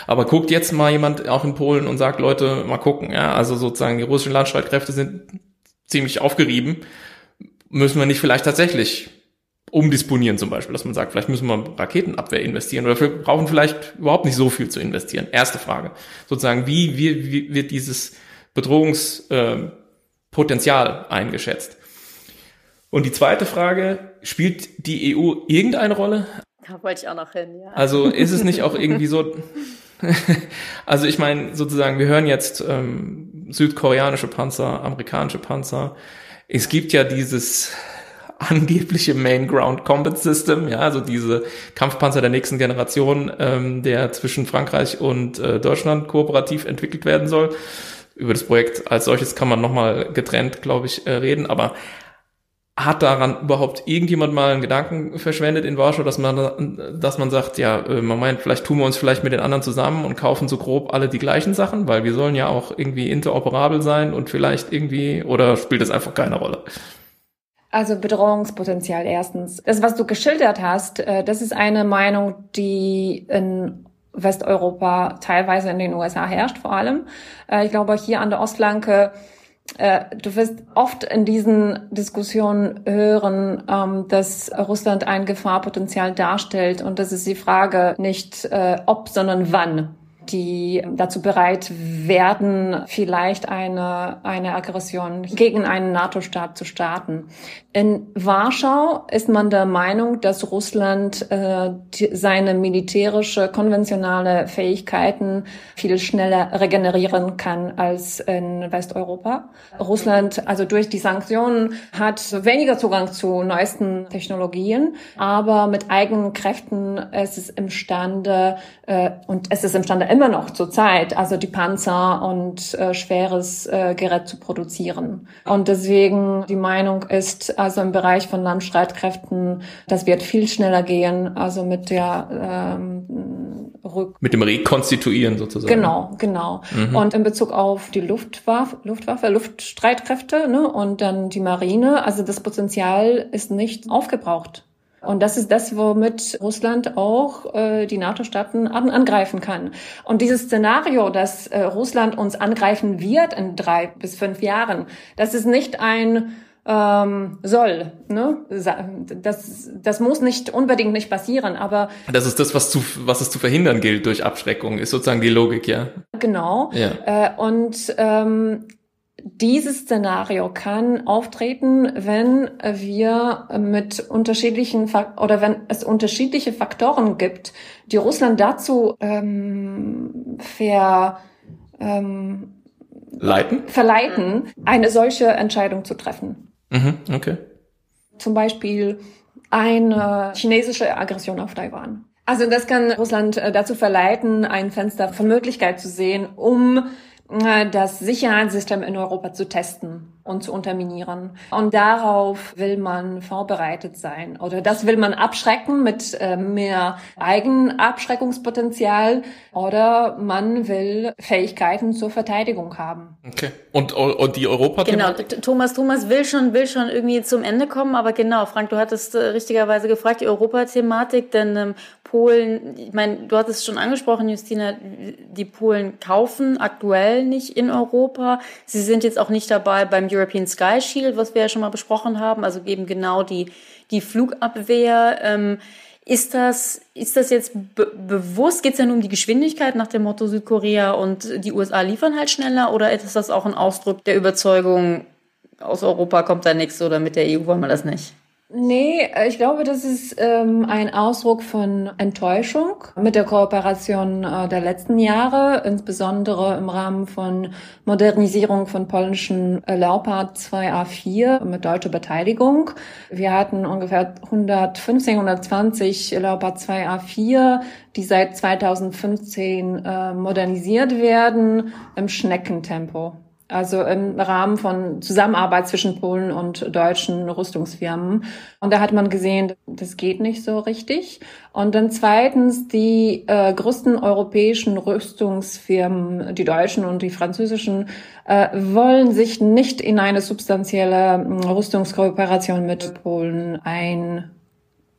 S5: Aber guckt jetzt mal jemand auch in Polen und sagt, Leute, mal gucken. Ja, also sozusagen die russischen Landstreitkräfte sind ziemlich aufgerieben. Müssen wir nicht vielleicht tatsächlich umdisponieren zum Beispiel, dass man sagt, vielleicht müssen wir Raketenabwehr investieren oder wir brauchen vielleicht überhaupt nicht so viel zu investieren. Erste Frage. Sozusagen, wie, wie, wie wird dieses Bedrohungspotenzial äh, eingeschätzt? Und die zweite Frage, spielt die EU irgendeine Rolle?
S4: Da wollte ich auch noch hin, ja.
S5: Also ist es nicht auch irgendwie so, also ich meine, sozusagen, wir hören jetzt ähm, südkoreanische Panzer, amerikanische Panzer. Es gibt ja dieses angebliche Main Ground Combat System, ja, also diese Kampfpanzer der nächsten Generation, ähm, der zwischen Frankreich und äh, Deutschland kooperativ entwickelt werden soll. Über das Projekt als solches kann man nochmal getrennt, glaube ich, äh, reden, aber hat daran überhaupt irgendjemand mal einen Gedanken verschwendet in Warschau, dass man, dass man sagt, ja, äh, man meint, vielleicht tun wir uns vielleicht mit den anderen zusammen und kaufen so grob alle die gleichen Sachen, weil wir sollen ja auch irgendwie interoperabel sein und vielleicht irgendwie, oder spielt das einfach keine Rolle?
S3: Also Bedrohungspotenzial erstens. Das, was du geschildert hast, äh, das ist eine Meinung, die in Westeuropa, teilweise in den USA herrscht vor allem. Äh, ich glaube, hier an der Ostflanke, äh, du wirst oft in diesen Diskussionen hören, ähm, dass Russland ein Gefahrpotenzial darstellt. Und das ist die Frage nicht ob, sondern wann die dazu bereit werden, vielleicht eine, eine Aggression gegen einen NATO-Staat zu starten. In Warschau ist man der Meinung, dass Russland äh, die, seine militärische, konventionale Fähigkeiten viel schneller regenerieren kann als in Westeuropa. Russland, also durch die Sanktionen, hat weniger Zugang zu neuesten Technologien, aber mit eigenen Kräften ist es imstande, äh, und es ist imstande immer noch zur Zeit, also die Panzer und äh, schweres äh, Gerät zu produzieren. Und deswegen die Meinung ist, also im Bereich von Landstreitkräften, das wird viel schneller gehen, also mit der ähm,
S5: Rück mit dem Rekonstituieren sozusagen.
S3: Genau, genau. Mhm. Und in Bezug auf die Luftwaffe, Luftwaffe, Luftstreitkräfte ne, und dann die Marine, also das Potenzial ist nicht aufgebraucht. Und das ist das, womit Russland auch äh, die NATO-Staaten an, angreifen kann. Und dieses Szenario, dass äh, Russland uns angreifen wird in drei bis fünf Jahren, das ist nicht ein ähm, soll. Ne? Das, das muss nicht unbedingt nicht passieren, aber
S5: das ist das, was zu was es zu verhindern gilt durch Abschreckung, ist sozusagen die Logik, ja.
S3: Genau. Ja. Äh, und ähm, dieses Szenario kann auftreten, wenn wir mit unterschiedlichen oder wenn es unterschiedliche Faktoren gibt, die Russland dazu ähm, ver, ähm,
S5: Leiten?
S3: verleiten, eine solche Entscheidung zu treffen.
S5: Mhm, okay.
S3: Zum Beispiel eine chinesische Aggression auf Taiwan. Also das kann Russland äh, dazu verleiten, ein Fenster von Möglichkeit zu sehen, um das Sicherheitssystem in Europa zu testen und zu unterminieren. Und darauf will man vorbereitet sein. Oder das will man abschrecken mit äh, mehr Eigenabschreckungspotenzial. Oder man will Fähigkeiten zur Verteidigung haben.
S5: Okay. Und, und die europa
S4: Genau, Thomas, Thomas will schon, will schon irgendwie zum Ende kommen. Aber genau, Frank, du hattest äh, richtigerweise gefragt, die Europathematik, denn ähm, Polen, ich meine, du hattest es schon angesprochen, Justina, die Polen kaufen aktuell nicht in Europa. Sie sind jetzt auch nicht dabei beim European Sky Shield, was wir ja schon mal besprochen haben, also eben genau die, die Flugabwehr. Ähm, ist das, ist das jetzt be bewusst? Geht es ja nur um die Geschwindigkeit nach dem Motto Südkorea und die USA liefern halt schneller? Oder ist das auch ein Ausdruck der Überzeugung, aus Europa kommt da nichts oder mit der EU wollen wir das nicht?
S3: Nee, äh, ich glaube, das ist ähm, ein Ausdruck von Enttäuschung mit der Kooperation äh, der letzten Jahre, insbesondere im Rahmen von Modernisierung von polnischen äh, Leopard 2A4 mit deutscher Beteiligung. Wir hatten ungefähr 115, 120 Leopard 2A4, die seit 2015 äh, modernisiert werden im Schneckentempo. Also im Rahmen von Zusammenarbeit zwischen Polen und deutschen Rüstungsfirmen. Und da hat man gesehen, das geht nicht so richtig. Und dann zweitens, die äh, größten europäischen Rüstungsfirmen, die deutschen und die französischen, äh, wollen sich nicht in eine substanzielle äh, Rüstungskooperation mit Polen ein,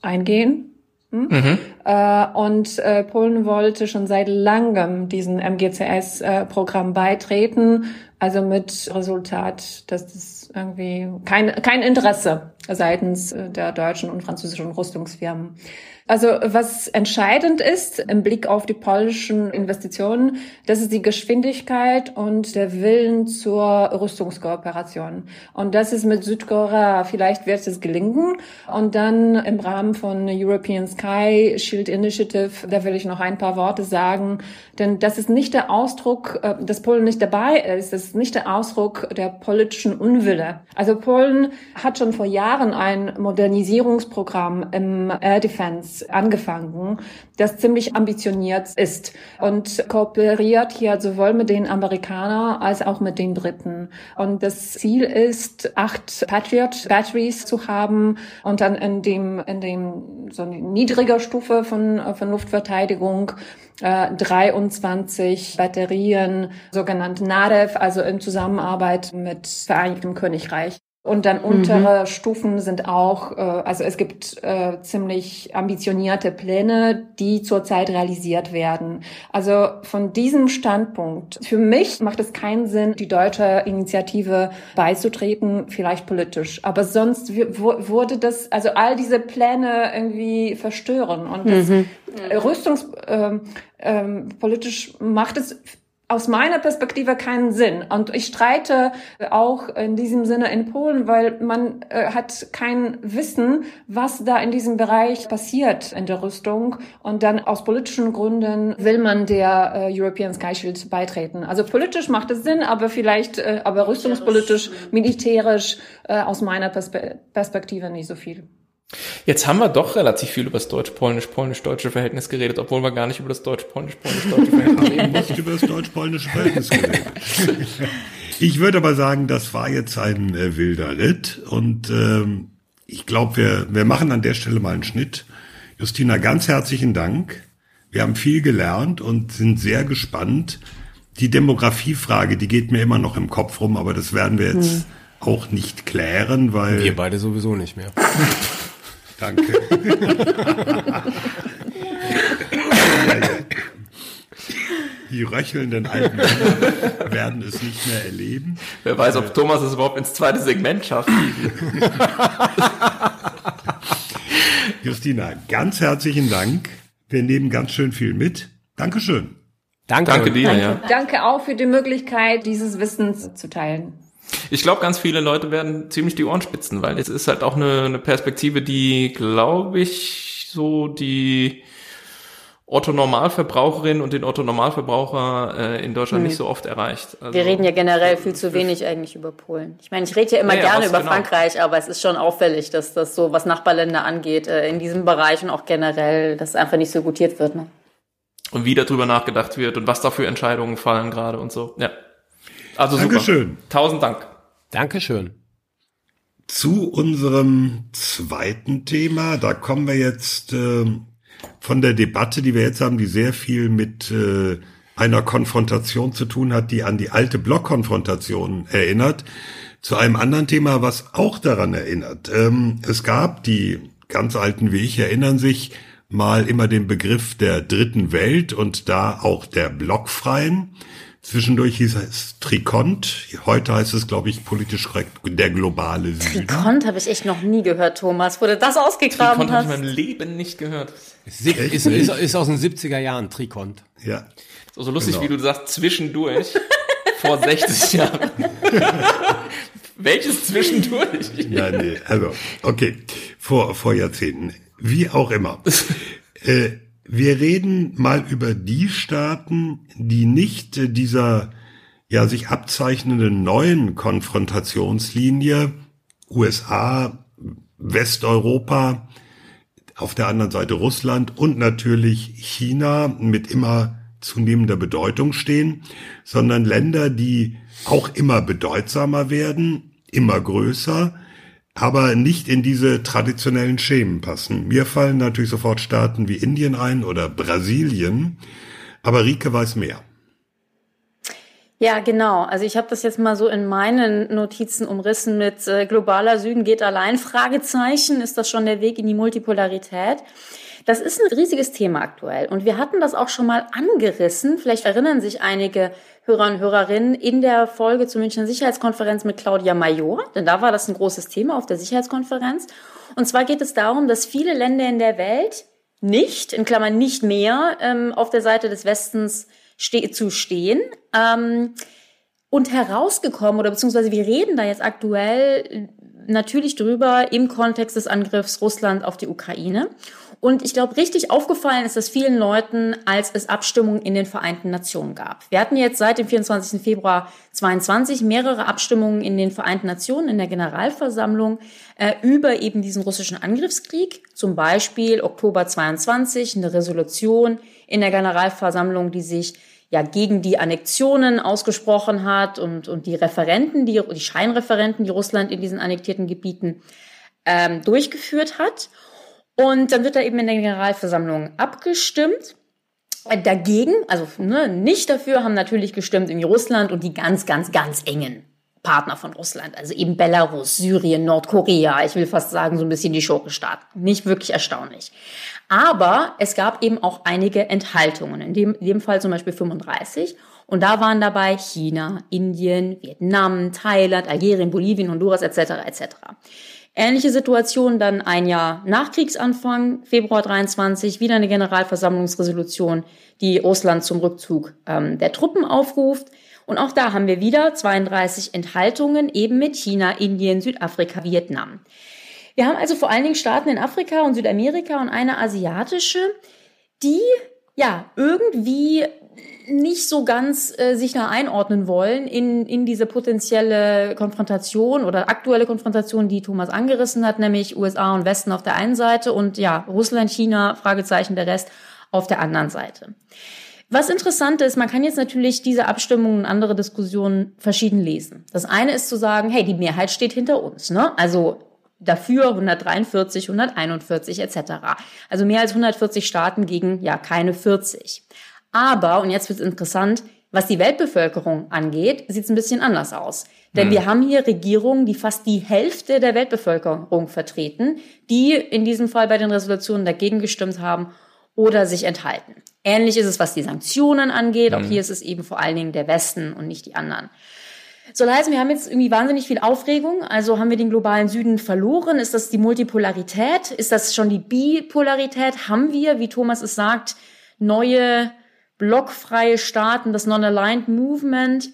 S3: eingehen. Hm? Mhm. Äh, und äh, Polen wollte schon seit langem diesen MGCS-Programm äh, beitreten, also mit Resultat, dass das irgendwie kein, kein Interesse seitens äh, der deutschen und französischen Rüstungsfirmen. Also was entscheidend ist im Blick auf die polnischen Investitionen, das ist die Geschwindigkeit und der Willen zur Rüstungskooperation. Und das ist mit Südkorea, vielleicht wird es gelingen. Und dann im Rahmen von European Sky Shield Initiative, da will ich noch ein paar Worte sagen, denn das ist nicht der Ausdruck, äh, dass Polen nicht dabei ist, das ist nicht der Ausdruck der politischen Unwille. Also Polen hat schon vor Jahren ein Modernisierungsprogramm im Air Defense angefangen, das ziemlich ambitioniert ist und kooperiert hier sowohl mit den Amerikanern als auch mit den Briten. Und das Ziel ist, acht Patriot Batteries zu haben und dann in dem, in dem, so eine niedriger Stufe von, von Luftverteidigung äh, 23 Batterien, sogenannte NADEV, also in Zusammenarbeit mit Vereinigtem Königreich. Und dann untere mhm. Stufen sind auch, äh, also es gibt äh, ziemlich ambitionierte Pläne, die zurzeit realisiert werden. Also von diesem Standpunkt, für mich macht es keinen Sinn, die deutsche Initiative beizutreten, vielleicht politisch. Aber sonst wurde das, also all diese Pläne irgendwie verstören. Und das mhm. Rüstungs, äh, äh, politisch macht es aus meiner Perspektive keinen Sinn. Und ich streite auch in diesem Sinne in Polen, weil man äh, hat kein Wissen, was da in diesem Bereich passiert in der Rüstung. Und dann aus politischen Gründen will man der äh, European Sky Shield beitreten. Also politisch macht es Sinn, aber vielleicht, äh, aber rüstungspolitisch, militärisch äh, aus meiner Perspe Perspektive nicht so viel.
S5: Jetzt haben wir doch relativ viel über das deutsch-polnisch-polnisch-deutsche Verhältnis geredet, obwohl wir gar nicht über das deutsch-polnisch-polnisch-deutsche Verhältnis reden.
S2: nicht über das deutsch-polnische Verhältnis geredet. Ich würde aber sagen, das war jetzt ein äh, wilder Ritt und ähm, ich glaube, wir, wir machen an der Stelle mal einen Schnitt. Justina, ganz herzlichen Dank. Wir haben viel gelernt und sind sehr gespannt. Die Demografiefrage, die geht mir immer noch im Kopf rum, aber das werden wir jetzt hm. auch nicht klären, weil.
S1: Wir beide sowieso nicht mehr.
S2: Danke. Die röchelnden alten Männer werden es nicht mehr erleben.
S5: Wer weiß, ob Thomas es überhaupt ins zweite Segment schafft.
S2: Justina, ganz herzlichen Dank. Wir nehmen ganz schön viel mit. Dankeschön.
S5: Danke, Danke dir.
S3: Danke. Ja. Danke auch für die Möglichkeit, dieses Wissens zu teilen.
S5: Ich glaube, ganz viele Leute werden ziemlich die Ohren spitzen, weil es ist halt auch eine, eine Perspektive, die, glaube ich, so die Otto-Normalverbraucherin und den Otto-Normalverbraucher äh, in Deutschland hm. nicht so oft erreicht.
S4: Also, Wir reden ja generell viel zu wenig eigentlich über Polen. Ich meine, ich rede ja immer naja, gerne über genau. Frankreich, aber es ist schon auffällig, dass das so, was Nachbarländer angeht, äh, in diesem Bereich und auch generell, das einfach nicht so gutiert wird. Ne?
S5: Und wie darüber nachgedacht wird und was da für Entscheidungen fallen gerade und so. Ja. Also super.
S2: Dankeschön.
S5: Tausend Dank.
S1: Dankeschön.
S2: Zu unserem zweiten Thema, da kommen wir jetzt äh, von der Debatte, die wir jetzt haben, die sehr viel mit äh, einer Konfrontation zu tun hat, die an die alte Blockkonfrontation erinnert, zu einem anderen Thema, was auch daran erinnert. Ähm, es gab, die ganz alten wie ich erinnern sich, mal immer den Begriff der dritten Welt und da auch der Blockfreien. Zwischendurch hieß es Trikont. Heute heißt es, glaube ich, politisch korrekt der globale
S4: Süden. Trikont habe ich echt noch nie gehört, Thomas. Wurde das ausgegraben
S5: Trikont habe ich mein Leben nicht gehört.
S1: Ist, ist, ist, ist, aus den 70er Jahren, Trikont.
S2: Ja.
S5: Ist auch so lustig, genau. wie du sagst, zwischendurch. vor 60 Jahren. Welches zwischendurch?
S2: Ja, nee, also, okay. Vor, vor Jahrzehnten. Wie auch immer. äh, wir reden mal über die Staaten, die nicht dieser ja sich abzeichnenden neuen Konfrontationslinie USA, Westeuropa, auf der anderen Seite Russland und natürlich China mit immer zunehmender Bedeutung stehen, sondern Länder, die auch immer bedeutsamer werden, immer größer, aber nicht in diese traditionellen Schemen passen. Mir fallen natürlich sofort Staaten wie Indien ein oder Brasilien, aber Rike weiß mehr.
S4: Ja, genau. Also ich habe das jetzt mal so in meinen Notizen umrissen mit äh, globaler Süden geht allein, Fragezeichen, ist das schon der Weg in die Multipolarität? Das ist ein riesiges Thema aktuell. Und wir hatten das auch schon mal angerissen. Vielleicht erinnern sich einige Hörer und Hörerinnen in der Folge zur Münchner Sicherheitskonferenz mit Claudia Major. Denn da war das ein großes Thema auf der Sicherheitskonferenz. Und zwar geht es darum, dass viele Länder in der Welt nicht, in Klammern nicht mehr, ähm, auf der Seite des Westens ste zu stehen. Ähm, und herausgekommen, oder beziehungsweise wir reden da jetzt aktuell natürlich drüber im Kontext des Angriffs Russland auf die Ukraine. Und ich glaube, richtig aufgefallen ist das vielen Leuten, als es Abstimmungen in den Vereinten Nationen gab. Wir hatten jetzt seit dem 24. Februar 22 mehrere Abstimmungen in den Vereinten Nationen, in der Generalversammlung, äh, über eben diesen russischen Angriffskrieg. Zum Beispiel Oktober 22 eine Resolution in der Generalversammlung, die sich ja gegen die Annexionen ausgesprochen hat und, und die Referenten, die, die Scheinreferenten, die Russland in diesen annektierten Gebieten ähm, durchgeführt hat. Und dann wird da eben in der Generalversammlung abgestimmt. Dagegen, also ne, nicht dafür, haben natürlich gestimmt in Russland und die ganz, ganz, ganz engen Partner von Russland, also eben Belarus, Syrien, Nordkorea, ich will fast sagen, so ein bisschen die Schurkenstaaten. Nicht wirklich erstaunlich. Aber es gab eben auch einige Enthaltungen, in dem, in dem Fall zum Beispiel 35. Und da waren dabei China, Indien, Vietnam, Thailand, Algerien, Bolivien, Honduras etc. etc. Ähnliche Situation dann ein Jahr nach Kriegsanfang, Februar 23, wieder eine Generalversammlungsresolution, die Russland zum Rückzug ähm, der Truppen aufruft. Und auch da haben wir wieder 32 Enthaltungen eben mit China, Indien, Südafrika, Vietnam. Wir haben also vor allen Dingen Staaten in Afrika und Südamerika und eine asiatische, die ja irgendwie nicht so ganz äh, sich da einordnen wollen in, in diese potenzielle Konfrontation oder aktuelle Konfrontation, die Thomas angerissen hat, nämlich USA und Westen auf der einen Seite und ja, Russland, China, Fragezeichen, der Rest auf der anderen Seite. Was interessant ist, man kann jetzt natürlich diese Abstimmungen und andere Diskussionen verschieden lesen. Das eine ist zu sagen, hey, die Mehrheit steht hinter uns. Ne? Also dafür 143, 141 etc. Also mehr als 140 Staaten gegen ja keine 40. Aber, und jetzt wird es interessant, was die Weltbevölkerung angeht, sieht es ein bisschen anders aus. Denn hm. wir haben hier Regierungen, die fast die Hälfte der Weltbevölkerung vertreten, die in diesem Fall bei den Resolutionen dagegen gestimmt haben oder sich enthalten. Ähnlich ist es, was die Sanktionen angeht. Auch hm. hier ist es eben vor allen Dingen der Westen und nicht die anderen. Soll heißen, wir haben jetzt irgendwie wahnsinnig viel Aufregung. Also haben wir den globalen Süden verloren? Ist das die Multipolarität? Ist das schon die Bipolarität? Haben wir, wie Thomas es sagt, neue blockfreie Staaten, das Non-Aligned Movement?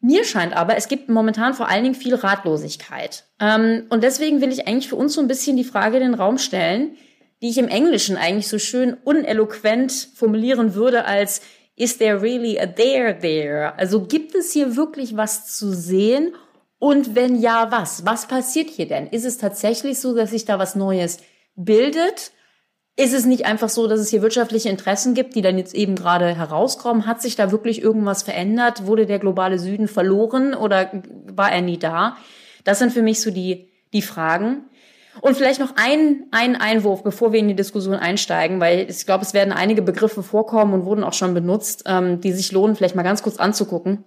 S4: Mir scheint aber, es gibt momentan vor allen Dingen viel Ratlosigkeit. Ähm, und deswegen will ich eigentlich für uns so ein bisschen die Frage in den Raum stellen, die ich im Englischen eigentlich so schön uneloquent formulieren würde als Is there really a there there? Also gibt es hier wirklich was zu sehen? Und wenn ja, was? Was passiert hier denn? Ist es tatsächlich so, dass sich da was Neues bildet? Ist es nicht einfach so, dass es hier wirtschaftliche Interessen gibt, die dann jetzt eben gerade herauskommen? Hat sich da wirklich irgendwas verändert? Wurde der globale Süden verloren oder war er nie da? Das sind für mich so die, die Fragen. Und vielleicht noch ein, ein Einwurf, bevor wir in die Diskussion einsteigen, weil ich glaube, es werden einige Begriffe vorkommen und wurden auch schon benutzt, ähm, die sich lohnen, vielleicht mal ganz kurz anzugucken.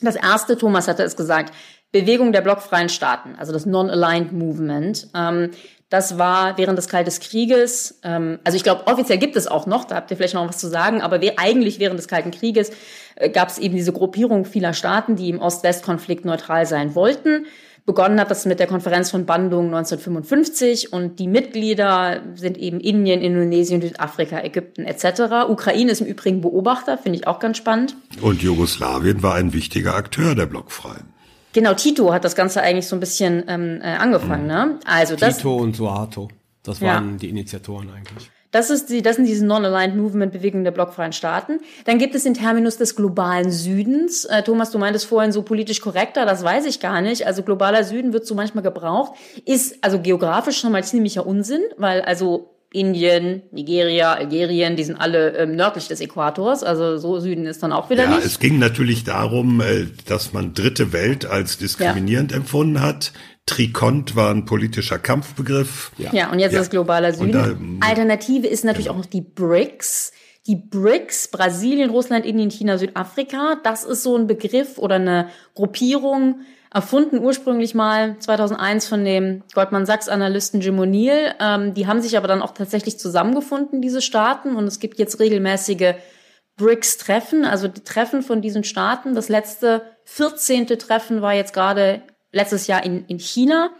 S4: Das erste, Thomas hatte es gesagt, Bewegung der blockfreien Staaten, also das Non-Aligned Movement. Ähm, das war während des Kalten Krieges, ähm, also ich glaube, offiziell gibt es auch noch, da habt ihr vielleicht noch was zu sagen, aber wir, eigentlich während des Kalten Krieges äh, gab es eben diese Gruppierung vieler Staaten, die im Ost-West-Konflikt neutral sein wollten. Begonnen hat das mit der Konferenz von Bandung 1955 und die Mitglieder sind eben Indien, Indonesien, Südafrika, Ägypten etc. Ukraine ist im Übrigen Beobachter, finde ich auch ganz spannend.
S2: Und Jugoslawien war ein wichtiger Akteur der Blockfreien.
S4: Genau, Tito hat das Ganze eigentlich so ein bisschen ähm, äh, angefangen. Mhm. Ne?
S1: Also das, Tito und Suharto, das waren ja. die Initiatoren eigentlich.
S4: Das, ist die, das sind diese Non-Aligned Movement-Bewegungen der blockfreien Staaten. Dann gibt es den Terminus des globalen Südens. Äh, Thomas, du meintest vorhin so politisch korrekter, das weiß ich gar nicht. Also globaler Süden wird so manchmal gebraucht. Ist also geografisch schon mal ziemlicher Unsinn, weil also Indien, Nigeria, Algerien, die sind alle ähm, nördlich des Äquators, also so Süden ist dann auch wieder ja, nicht.
S2: Ja, es ging natürlich darum, äh, dass man dritte Welt als diskriminierend ja. empfunden hat. Trikont war ein politischer Kampfbegriff.
S4: Ja, ja und jetzt ja. ist globaler Süden. Da, Alternative ist natürlich genau. auch noch die BRICS. Die BRICS, Brasilien, Russland, Indien, China, Südafrika, das ist so ein Begriff oder eine Gruppierung, erfunden ursprünglich mal 2001 von dem Goldman Sachs Analysten Jim O'Neill. Ähm, die haben sich aber dann auch tatsächlich zusammengefunden, diese Staaten. Und es gibt jetzt regelmäßige BRICS-Treffen, also die Treffen von diesen Staaten. Das letzte 14. Treffen war jetzt gerade letztes Jahr in, in China.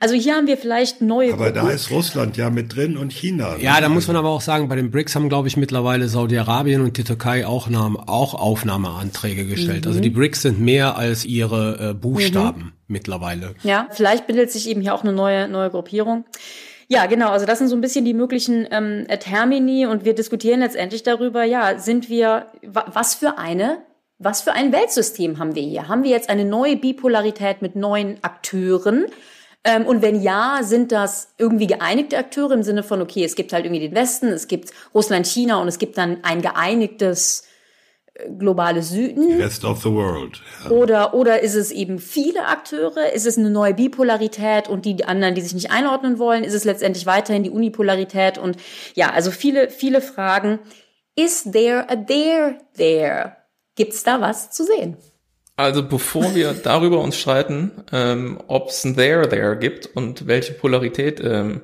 S4: Also hier haben wir vielleicht neue.
S2: Aber da ist Russland ja mit drin und China.
S1: Ne? Ja, da muss man aber auch sagen, bei den BRICS haben, glaube ich, mittlerweile Saudi-Arabien und die Türkei auch, auch Aufnahmeanträge gestellt. Mhm. Also die BRICS sind mehr als ihre äh, Buchstaben mhm. mittlerweile.
S4: Ja, vielleicht bildet sich eben hier auch eine neue, neue Gruppierung. Ja, genau. Also das sind so ein bisschen die möglichen ähm, Termini und wir diskutieren letztendlich darüber, ja, sind wir, was für eine was für ein Weltsystem haben wir hier? Haben wir jetzt eine neue Bipolarität mit neuen Akteuren? Ähm, und wenn ja, sind das irgendwie geeinigte Akteure im Sinne von, okay, es gibt halt irgendwie den Westen, es gibt Russland, China und es gibt dann ein geeinigtes äh, globales Süden.
S2: Rest of the world.
S4: Ja. Oder, oder ist es eben viele Akteure? Ist es eine neue Bipolarität und die anderen, die sich nicht einordnen wollen? Ist es letztendlich weiterhin die Unipolarität? Und ja, also viele, viele Fragen. Is there a there there? Gibt's da was zu sehen?
S5: Also bevor wir darüber uns streiten, ähm, ob es ein There There gibt und welche Polarität ähm,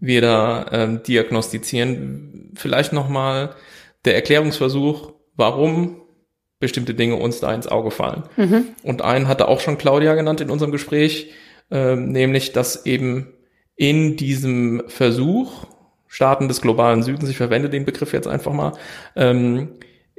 S5: wir da ähm, diagnostizieren, vielleicht nochmal der Erklärungsversuch, warum bestimmte Dinge uns da ins Auge fallen. Mhm. Und einen hatte auch schon Claudia genannt in unserem Gespräch, ähm, nämlich, dass eben in diesem Versuch, Staaten des globalen Südens, ich verwende den Begriff jetzt einfach mal, ähm,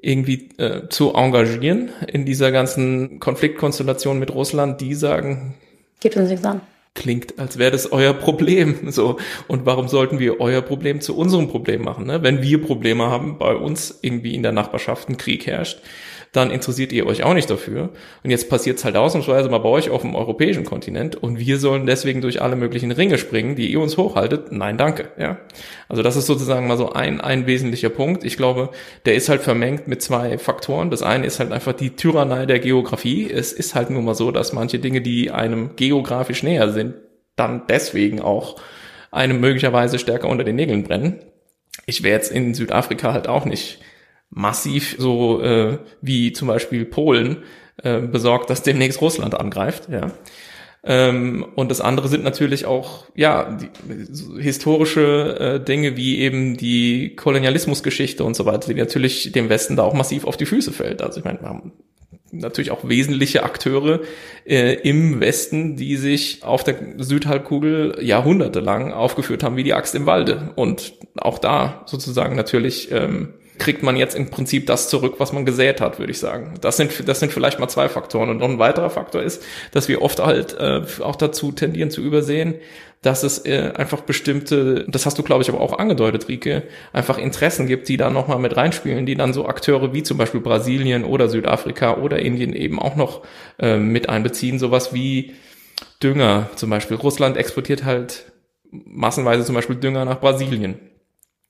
S5: irgendwie äh, zu engagieren in dieser ganzen Konfliktkonstellation mit Russland, die sagen,
S4: gibt uns nichts an.
S5: Klingt, als wäre das euer Problem. So. Und warum sollten wir euer Problem zu unserem Problem machen? Ne? Wenn wir Probleme haben, bei uns irgendwie in der Nachbarschaft ein Krieg herrscht, dann interessiert ihr euch auch nicht dafür. Und jetzt passiert es halt ausnahmsweise mal bei euch auf dem europäischen Kontinent und wir sollen deswegen durch alle möglichen Ringe springen, die ihr uns hochhaltet. Nein, danke. Ja. Also das ist sozusagen mal so ein, ein wesentlicher Punkt. Ich glaube, der ist halt vermengt mit zwei Faktoren. Das eine ist halt einfach die Tyrannei der Geografie. Es ist halt nur mal so, dass manche Dinge, die einem geografisch näher sind, dann deswegen auch einem möglicherweise stärker unter den Nägeln brennen. Ich wäre jetzt in Südafrika halt auch nicht massiv, so äh, wie zum Beispiel Polen, äh, besorgt, dass demnächst Russland angreift. Ja. Ähm, und das andere sind natürlich auch ja die, historische äh, Dinge wie eben die Kolonialismusgeschichte und so weiter, die natürlich dem Westen da auch massiv auf die Füße fällt. Also ich meine, wir haben natürlich auch wesentliche Akteure äh, im Westen, die sich auf der Südhalbkugel jahrhundertelang aufgeführt haben wie die Axt im Walde. Und auch da sozusagen natürlich ähm, kriegt man jetzt im Prinzip das zurück, was man gesät hat, würde ich sagen. Das sind, das sind vielleicht mal zwei Faktoren. Und noch ein weiterer Faktor ist, dass wir oft halt äh, auch dazu tendieren zu übersehen, dass es äh, einfach bestimmte, das hast du glaube ich aber auch angedeutet, Rike, einfach Interessen gibt, die da nochmal mit reinspielen, die dann so Akteure wie zum Beispiel Brasilien oder Südafrika oder Indien eben auch noch äh, mit einbeziehen, sowas wie Dünger zum Beispiel. Russland exportiert halt massenweise zum Beispiel Dünger nach Brasilien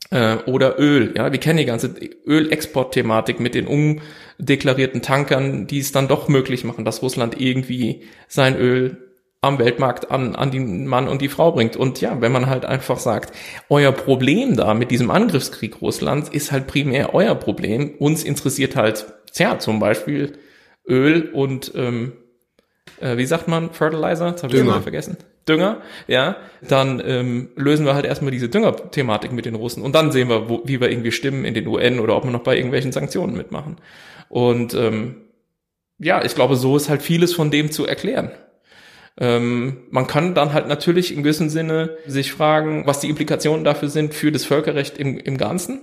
S5: äh, oder Öl. Ja, wir kennen die ganze Ölexport-Thematik mit den undeklarierten Tankern, die es dann doch möglich machen, dass Russland irgendwie sein Öl am Weltmarkt an, an den Mann und die Frau bringt. Und ja, wenn man halt einfach sagt, euer Problem da mit diesem Angriffskrieg Russlands ist halt primär euer Problem. Uns interessiert halt, ja, zum Beispiel Öl und ähm, äh, wie sagt man, Fertilizer? Das habe ich mal vergessen. Dünger, ja, dann ähm, lösen wir halt erstmal diese Dünger-Thematik mit den Russen und dann sehen wir, wo, wie wir irgendwie stimmen in den UN oder ob wir noch bei irgendwelchen Sanktionen mitmachen. Und ähm, ja, ich glaube, so ist halt vieles von dem zu erklären. Ähm, man kann dann halt natürlich in gewissem Sinne sich fragen, was die Implikationen dafür sind für das Völkerrecht im, im Ganzen.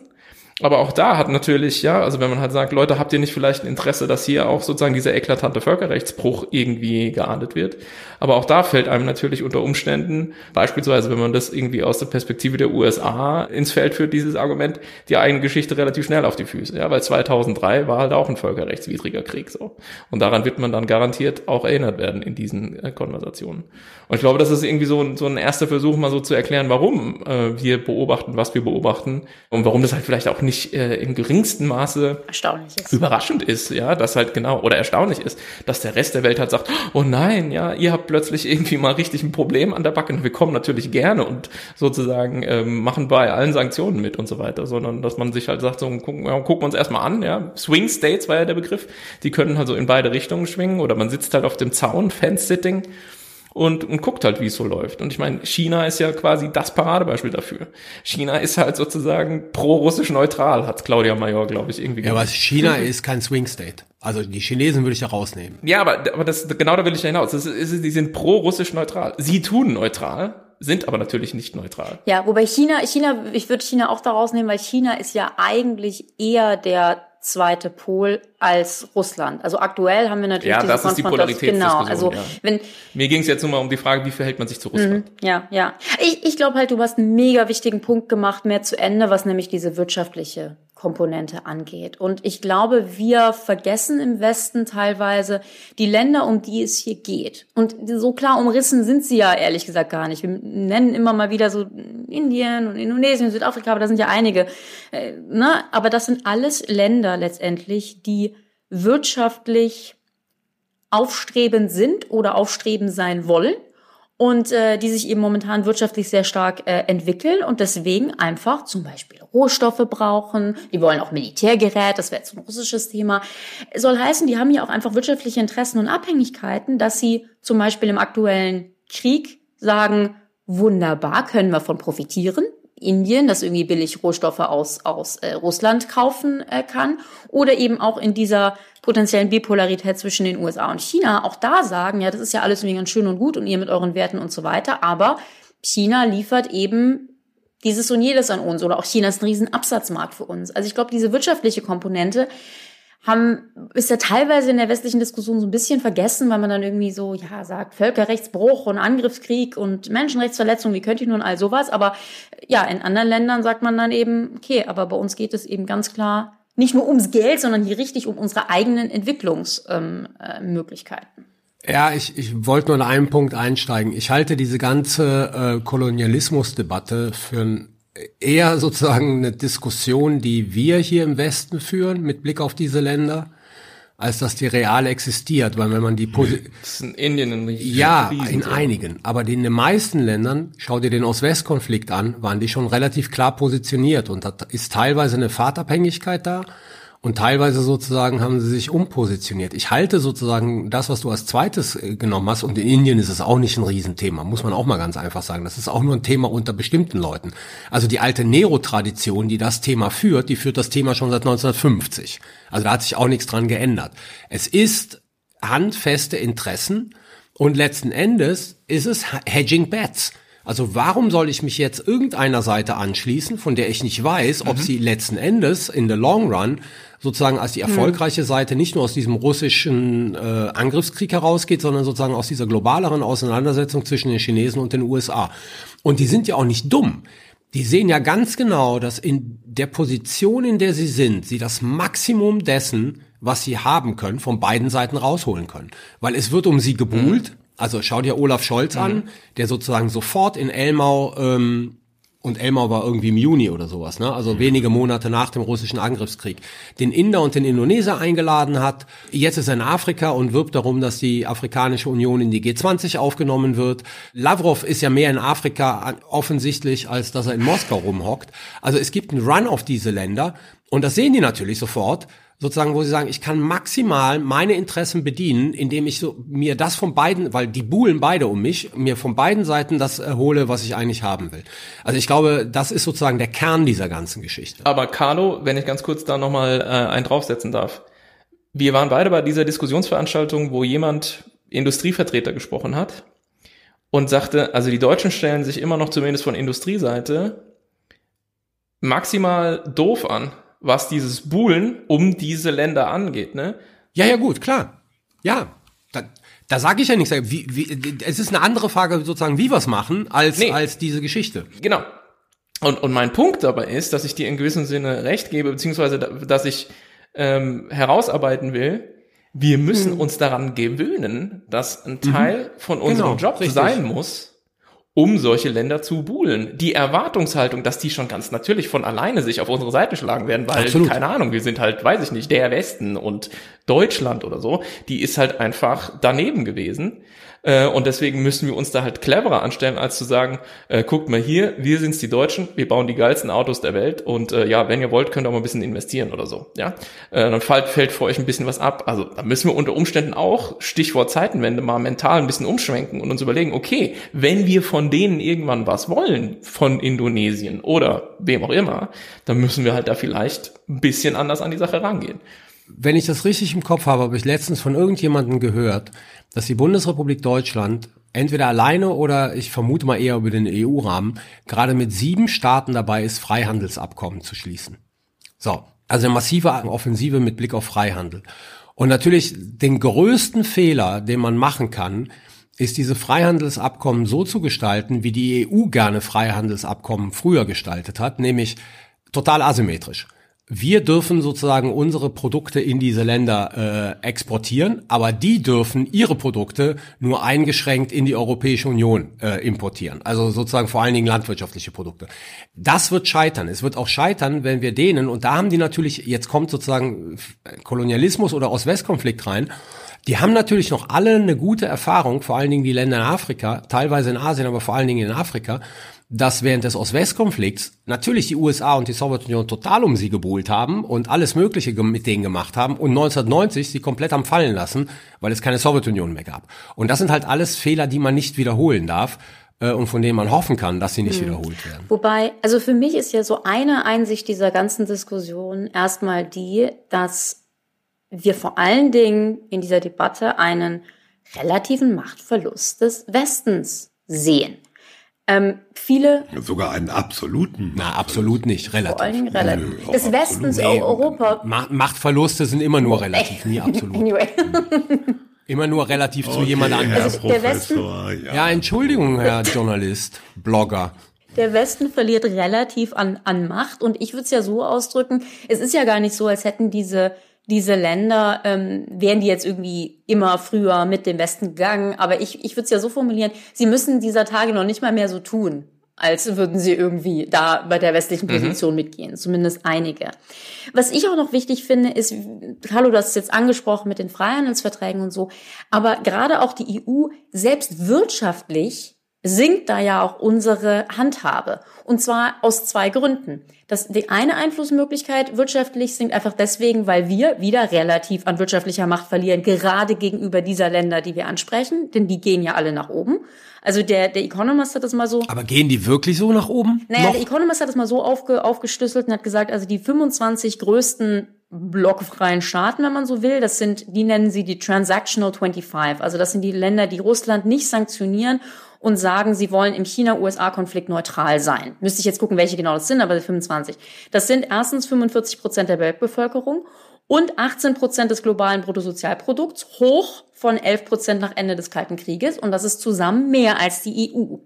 S5: Aber auch da hat natürlich, ja, also wenn man halt sagt, Leute, habt ihr nicht vielleicht ein Interesse, dass hier auch sozusagen dieser eklatante Völkerrechtsbruch irgendwie geahndet wird? Aber auch da fällt einem natürlich unter Umständen, beispielsweise wenn man das irgendwie aus der Perspektive der USA ins Feld führt, dieses Argument, die eigene Geschichte relativ schnell auf die Füße. Ja, weil 2003 war halt auch ein völkerrechtswidriger Krieg so. Und daran wird man dann garantiert auch erinnert werden in diesen äh, Konversationen. Und ich glaube, das ist irgendwie so ein, so ein erster Versuch, mal so zu erklären, warum äh, wir beobachten, was wir beobachten und warum das halt vielleicht auch nicht nicht äh, im geringsten Maße
S4: erstaunlich ist.
S5: überraschend ist, ja, dass halt genau oder erstaunlich ist, dass der Rest der Welt halt sagt, oh nein, ja, ihr habt plötzlich irgendwie mal richtig ein Problem an der Backe. Und wir kommen natürlich gerne und sozusagen ähm, machen bei allen Sanktionen mit und so weiter, sondern dass man sich halt sagt, so gucken, ja, gucken wir uns erstmal an, ja, Swing States war ja der Begriff, die können halt so in beide Richtungen schwingen oder man sitzt halt auf dem Zaun, Fence-Sitting und, und guckt halt, wie es so läuft. Und ich meine, China ist ja quasi das Paradebeispiel dafür. China ist halt sozusagen pro-russisch neutral, hat Claudia Major, glaube ich, irgendwie
S1: gesagt. Ja, aber China ist kein Swing State. Also die Chinesen würde ich ja rausnehmen.
S5: Ja, aber, aber das, genau da will ich ja hinaus. Das ist, die sind pro-russisch neutral. Sie tun neutral, sind aber natürlich nicht neutral.
S4: Ja, wobei China, China, ich würde China auch da rausnehmen, weil China ist ja eigentlich eher der zweite Pol als Russland. Also aktuell haben wir natürlich
S5: ja, das ist die Polaritätsdiskussion. Genau, also
S4: ja. wenn
S5: mir ging es jetzt nur mal um die Frage, wie verhält man sich zu Russland?
S4: Mhm, ja, ja. Ich, ich glaube halt, du hast einen mega wichtigen Punkt gemacht, mehr zu Ende, was nämlich diese wirtschaftliche Komponente angeht. Und ich glaube, wir vergessen im Westen teilweise die Länder, um die es hier geht. Und so klar umrissen sind sie ja ehrlich gesagt gar nicht. Wir nennen immer mal wieder so Indien und Indonesien, Südafrika, aber da sind ja einige. Äh, ne? Aber das sind alles Länder letztendlich, die wirtschaftlich aufstrebend sind oder aufstrebend sein wollen und äh, die sich eben momentan wirtschaftlich sehr stark äh, entwickeln und deswegen einfach zum Beispiel Rohstoffe brauchen. Die wollen auch Militärgerät, das wäre jetzt ein russisches Thema. Soll heißen, die haben ja auch einfach wirtschaftliche Interessen und Abhängigkeiten, dass sie zum Beispiel im aktuellen Krieg sagen, wunderbar, können wir von profitieren. Indien, das irgendwie billig Rohstoffe aus, aus äh, Russland kaufen äh, kann. Oder eben auch in dieser potenziellen Bipolarität zwischen den USA und China auch da sagen, ja, das ist ja alles irgendwie ganz schön und gut und ihr mit euren Werten und so weiter, aber China liefert eben dieses und jedes an uns oder auch China ist ein riesen Absatzmarkt für uns. Also ich glaube, diese wirtschaftliche Komponente haben, ist ja teilweise in der westlichen Diskussion so ein bisschen vergessen, weil man dann irgendwie so, ja, sagt Völkerrechtsbruch und Angriffskrieg und Menschenrechtsverletzung, wie könnte ich nun all sowas? Aber ja, in anderen Ländern sagt man dann eben, okay, aber bei uns geht es eben ganz klar nicht nur ums Geld, sondern hier richtig um unsere eigenen Entwicklungsmöglichkeiten. Ähm,
S1: äh, ja, ich, ich wollte nur an einem Punkt einsteigen. Ich halte diese ganze äh, Kolonialismusdebatte für ein, eher sozusagen eine Diskussion, die wir hier im Westen führen mit Blick auf diese Länder als dass die real existiert, weil wenn man die Posi
S5: das ist in Indien ein
S1: ja in einigen, aber in den meisten Ländern, schau dir den Ost-West-Konflikt an, waren die schon relativ klar positioniert. Und da ist teilweise eine Fahrtabhängigkeit da und teilweise sozusagen haben sie sich umpositioniert. Ich halte sozusagen das, was du als zweites äh, genommen hast, und in Indien ist es auch nicht ein Riesenthema, muss man auch mal ganz einfach sagen. Das ist auch nur ein Thema unter bestimmten Leuten. Also die alte Nero-Tradition, die das Thema führt, die führt das Thema schon seit 1950. Also da hat sich auch nichts dran geändert. Es ist handfeste Interessen und letzten Endes ist es Hedging Bets. Also warum soll ich mich jetzt irgendeiner Seite anschließen, von der ich nicht weiß, ob mhm. sie letzten Endes in the long run sozusagen als die hm. erfolgreiche Seite nicht nur aus diesem russischen äh, Angriffskrieg herausgeht, sondern sozusagen aus dieser globaleren Auseinandersetzung zwischen den Chinesen und den USA. Und die sind ja auch nicht dumm. Die sehen ja ganz genau, dass in der Position, in der sie sind, sie das Maximum dessen, was sie haben können, von beiden Seiten rausholen können. Weil es wird um sie gebuhlt. Mhm. Also schau dir Olaf Scholz mhm. an, der sozusagen sofort in Elmau ähm, und Elmau war irgendwie im Juni oder sowas, ne? also wenige Monate nach dem russischen Angriffskrieg, den Inder und den Indoneser eingeladen hat. Jetzt ist er in Afrika und wirbt darum, dass die Afrikanische Union in die G20 aufgenommen wird. Lavrov ist ja mehr in Afrika offensichtlich, als dass er in Moskau rumhockt. Also es gibt einen Run auf diese Länder und das sehen die natürlich sofort sozusagen, wo sie sagen, ich kann maximal meine Interessen bedienen, indem ich so mir das von beiden, weil die buhlen beide um mich, mir von beiden Seiten das erhole, was ich eigentlich haben will. Also ich glaube, das ist sozusagen der Kern dieser ganzen Geschichte.
S5: Aber Carlo, wenn ich ganz kurz da nochmal äh, einen draufsetzen darf. Wir waren beide bei dieser Diskussionsveranstaltung, wo jemand Industrievertreter gesprochen hat und sagte, also die Deutschen stellen sich immer noch zumindest von Industrieseite maximal doof an was dieses Buhlen um diese Länder angeht, ne?
S1: Ja, ja, gut, klar. Ja, da, da sage ich ja nichts. Wie, wie, es ist eine andere Frage sozusagen, wie wir es machen, als, nee. als diese Geschichte.
S5: Genau. Und, und mein Punkt dabei ist, dass ich dir in gewissem Sinne recht gebe, beziehungsweise dass ich ähm, herausarbeiten will, wir müssen hm. uns daran gewöhnen, dass ein Teil mhm. von unserem genau, Job richtig. sein muss, um solche Länder zu buhlen. Die Erwartungshaltung, dass die schon ganz natürlich von alleine sich auf unsere Seite schlagen werden, weil, Absolut. keine Ahnung, wir sind halt, weiß ich nicht, der Westen und Deutschland oder so, die ist halt einfach daneben gewesen. Äh, und deswegen müssen wir uns da halt cleverer anstellen, als zu sagen, äh, guckt mal hier, wir sind's die Deutschen, wir bauen die geilsten Autos der Welt und äh, ja, wenn ihr wollt, könnt ihr auch mal ein bisschen investieren oder so. Ja, äh, dann fällt, fällt für euch ein bisschen was ab. Also da müssen wir unter Umständen auch, Stichwort Zeitenwende, mal mental ein bisschen umschwenken und uns überlegen, okay, wenn wir von denen irgendwann was wollen, von Indonesien oder wem auch immer, dann müssen wir halt da vielleicht ein bisschen anders an die Sache rangehen
S1: wenn ich das richtig im Kopf habe, habe ich letztens von irgendjemandem gehört, dass die Bundesrepublik Deutschland entweder alleine oder ich vermute mal eher über den EU-Rahmen gerade mit sieben Staaten dabei ist, Freihandelsabkommen zu schließen. So, also eine massive Offensive mit Blick auf Freihandel. Und natürlich den größten Fehler, den man machen kann, ist diese Freihandelsabkommen so zu gestalten, wie die EU gerne Freihandelsabkommen früher gestaltet hat, nämlich total asymmetrisch wir dürfen sozusagen unsere Produkte in diese Länder äh, exportieren, aber die dürfen ihre Produkte nur eingeschränkt in die Europäische Union äh, importieren. Also sozusagen vor allen Dingen landwirtschaftliche Produkte. Das wird scheitern. Es wird auch scheitern, wenn wir denen, und da haben die natürlich, jetzt kommt sozusagen Kolonialismus oder Ost-West-Konflikt rein, die haben natürlich noch alle eine gute Erfahrung, vor allen Dingen die Länder in Afrika, teilweise in Asien, aber vor allen Dingen in Afrika, dass während des Ost-West-Konflikts natürlich die USA und die Sowjetunion total um sie gebuhlt haben und alles Mögliche mit denen gemacht haben und 1990 sie komplett haben fallen lassen, weil es keine Sowjetunion mehr gab. Und das sind halt alles Fehler, die man nicht wiederholen darf äh, und von denen man hoffen kann, dass sie nicht hm. wiederholt werden.
S4: Wobei, also für mich ist ja so eine Einsicht dieser ganzen Diskussion erstmal die, dass wir vor allen Dingen in dieser Debatte einen relativen Machtverlust des Westens sehen. Ähm, viele.
S2: Sogar einen absoluten.
S1: Na, absolut nicht, relativ. Vor allen Dingen
S4: relativ. Nö, Des Westens, nee, Europa.
S1: Machtverluste sind immer nur relativ, nie absolut. anyway. Immer nur relativ okay, zu jemand anderem.
S4: Also der Westen,
S1: ja. ja, Entschuldigung, Herr Journalist, Blogger.
S4: Der Westen verliert relativ an, an Macht und ich würde es ja so ausdrücken, es ist ja gar nicht so, als hätten diese diese Länder, ähm, wären die jetzt irgendwie immer früher mit dem Westen gegangen. Aber ich, ich würde es ja so formulieren, sie müssen dieser Tage noch nicht mal mehr so tun, als würden sie irgendwie da bei der westlichen mhm. Position mhm. mitgehen. Zumindest einige. Was ich auch noch wichtig finde, ist, Carlo, du hast es jetzt angesprochen mit den Freihandelsverträgen und so, aber gerade auch die EU selbst wirtschaftlich sinkt da ja auch unsere Handhabe. Und zwar aus zwei Gründen. Das, die eine Einflussmöglichkeit wirtschaftlich sinkt einfach deswegen, weil wir wieder relativ an wirtschaftlicher Macht verlieren, gerade gegenüber dieser Länder, die wir ansprechen, denn die gehen ja alle nach oben. Also der, der Economist hat das mal so.
S1: Aber gehen die wirklich so nach oben?
S4: Naja, noch? der Economist hat das mal so aufge, aufgeschlüsselt und hat gesagt, also die 25 größten blockfreien Staaten, wenn man so will. Das sind, die nennen sie die Transactional 25. Also das sind die Länder, die Russland nicht sanktionieren und sagen, sie wollen im China-USA-Konflikt neutral sein. Müsste ich jetzt gucken, welche genau das sind, aber 25. Das sind erstens 45 Prozent der Weltbevölkerung und 18 Prozent des globalen Bruttosozialprodukts, hoch von 11 Prozent nach Ende des Kalten Krieges. Und das ist zusammen mehr als die EU.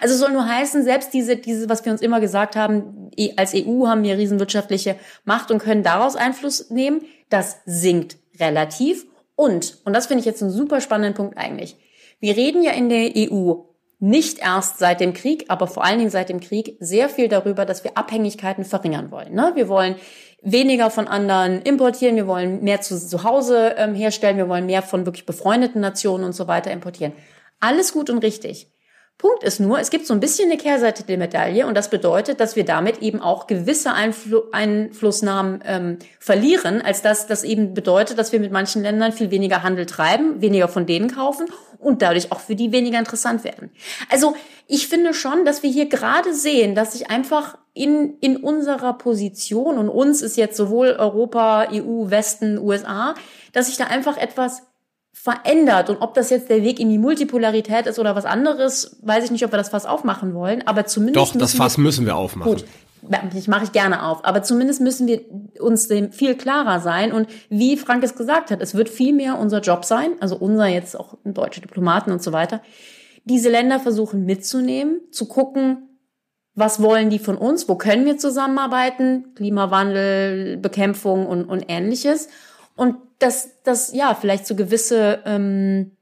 S4: Also soll nur heißen, selbst diese, diese, was wir uns immer gesagt haben, als EU haben wir riesenwirtschaftliche Macht und können daraus Einfluss nehmen. Das sinkt relativ. Und, und das finde ich jetzt einen super spannenden Punkt eigentlich. Wir reden ja in der EU nicht erst seit dem Krieg, aber vor allen Dingen seit dem Krieg sehr viel darüber, dass wir Abhängigkeiten verringern wollen. Ne? Wir wollen weniger von anderen importieren, wir wollen mehr zu, zu Hause ähm, herstellen, wir wollen mehr von wirklich befreundeten Nationen und so weiter importieren. Alles gut und richtig. Punkt ist nur, es gibt so ein bisschen eine Kehrseite der Medaille und das bedeutet, dass wir damit eben auch gewisse Einflu Einflussnahmen ähm, verlieren, als dass das eben bedeutet, dass wir mit manchen Ländern viel weniger Handel treiben, weniger von denen kaufen und dadurch auch für die weniger interessant werden. Also ich finde schon, dass wir hier gerade sehen, dass sich einfach in, in unserer Position und uns ist jetzt sowohl Europa, EU, Westen, USA, dass sich da einfach etwas verändert. Und ob das jetzt der Weg in die Multipolarität ist oder was anderes, weiß ich nicht, ob wir das Fass aufmachen wollen. Aber zumindest.
S1: Doch, das Fass müssen wir aufmachen. Gut,
S4: das mache ich gerne auf. Aber zumindest müssen wir uns dem viel klarer sein. Und wie Frank es gesagt hat, es wird viel mehr unser Job sein, also unser jetzt auch deutsche Diplomaten und so weiter, diese Länder versuchen mitzunehmen, zu gucken, was wollen die von uns, wo können wir zusammenarbeiten, Klimawandel, Bekämpfung und, und ähnliches. Und das, das ja, vielleicht so gewisse ähm,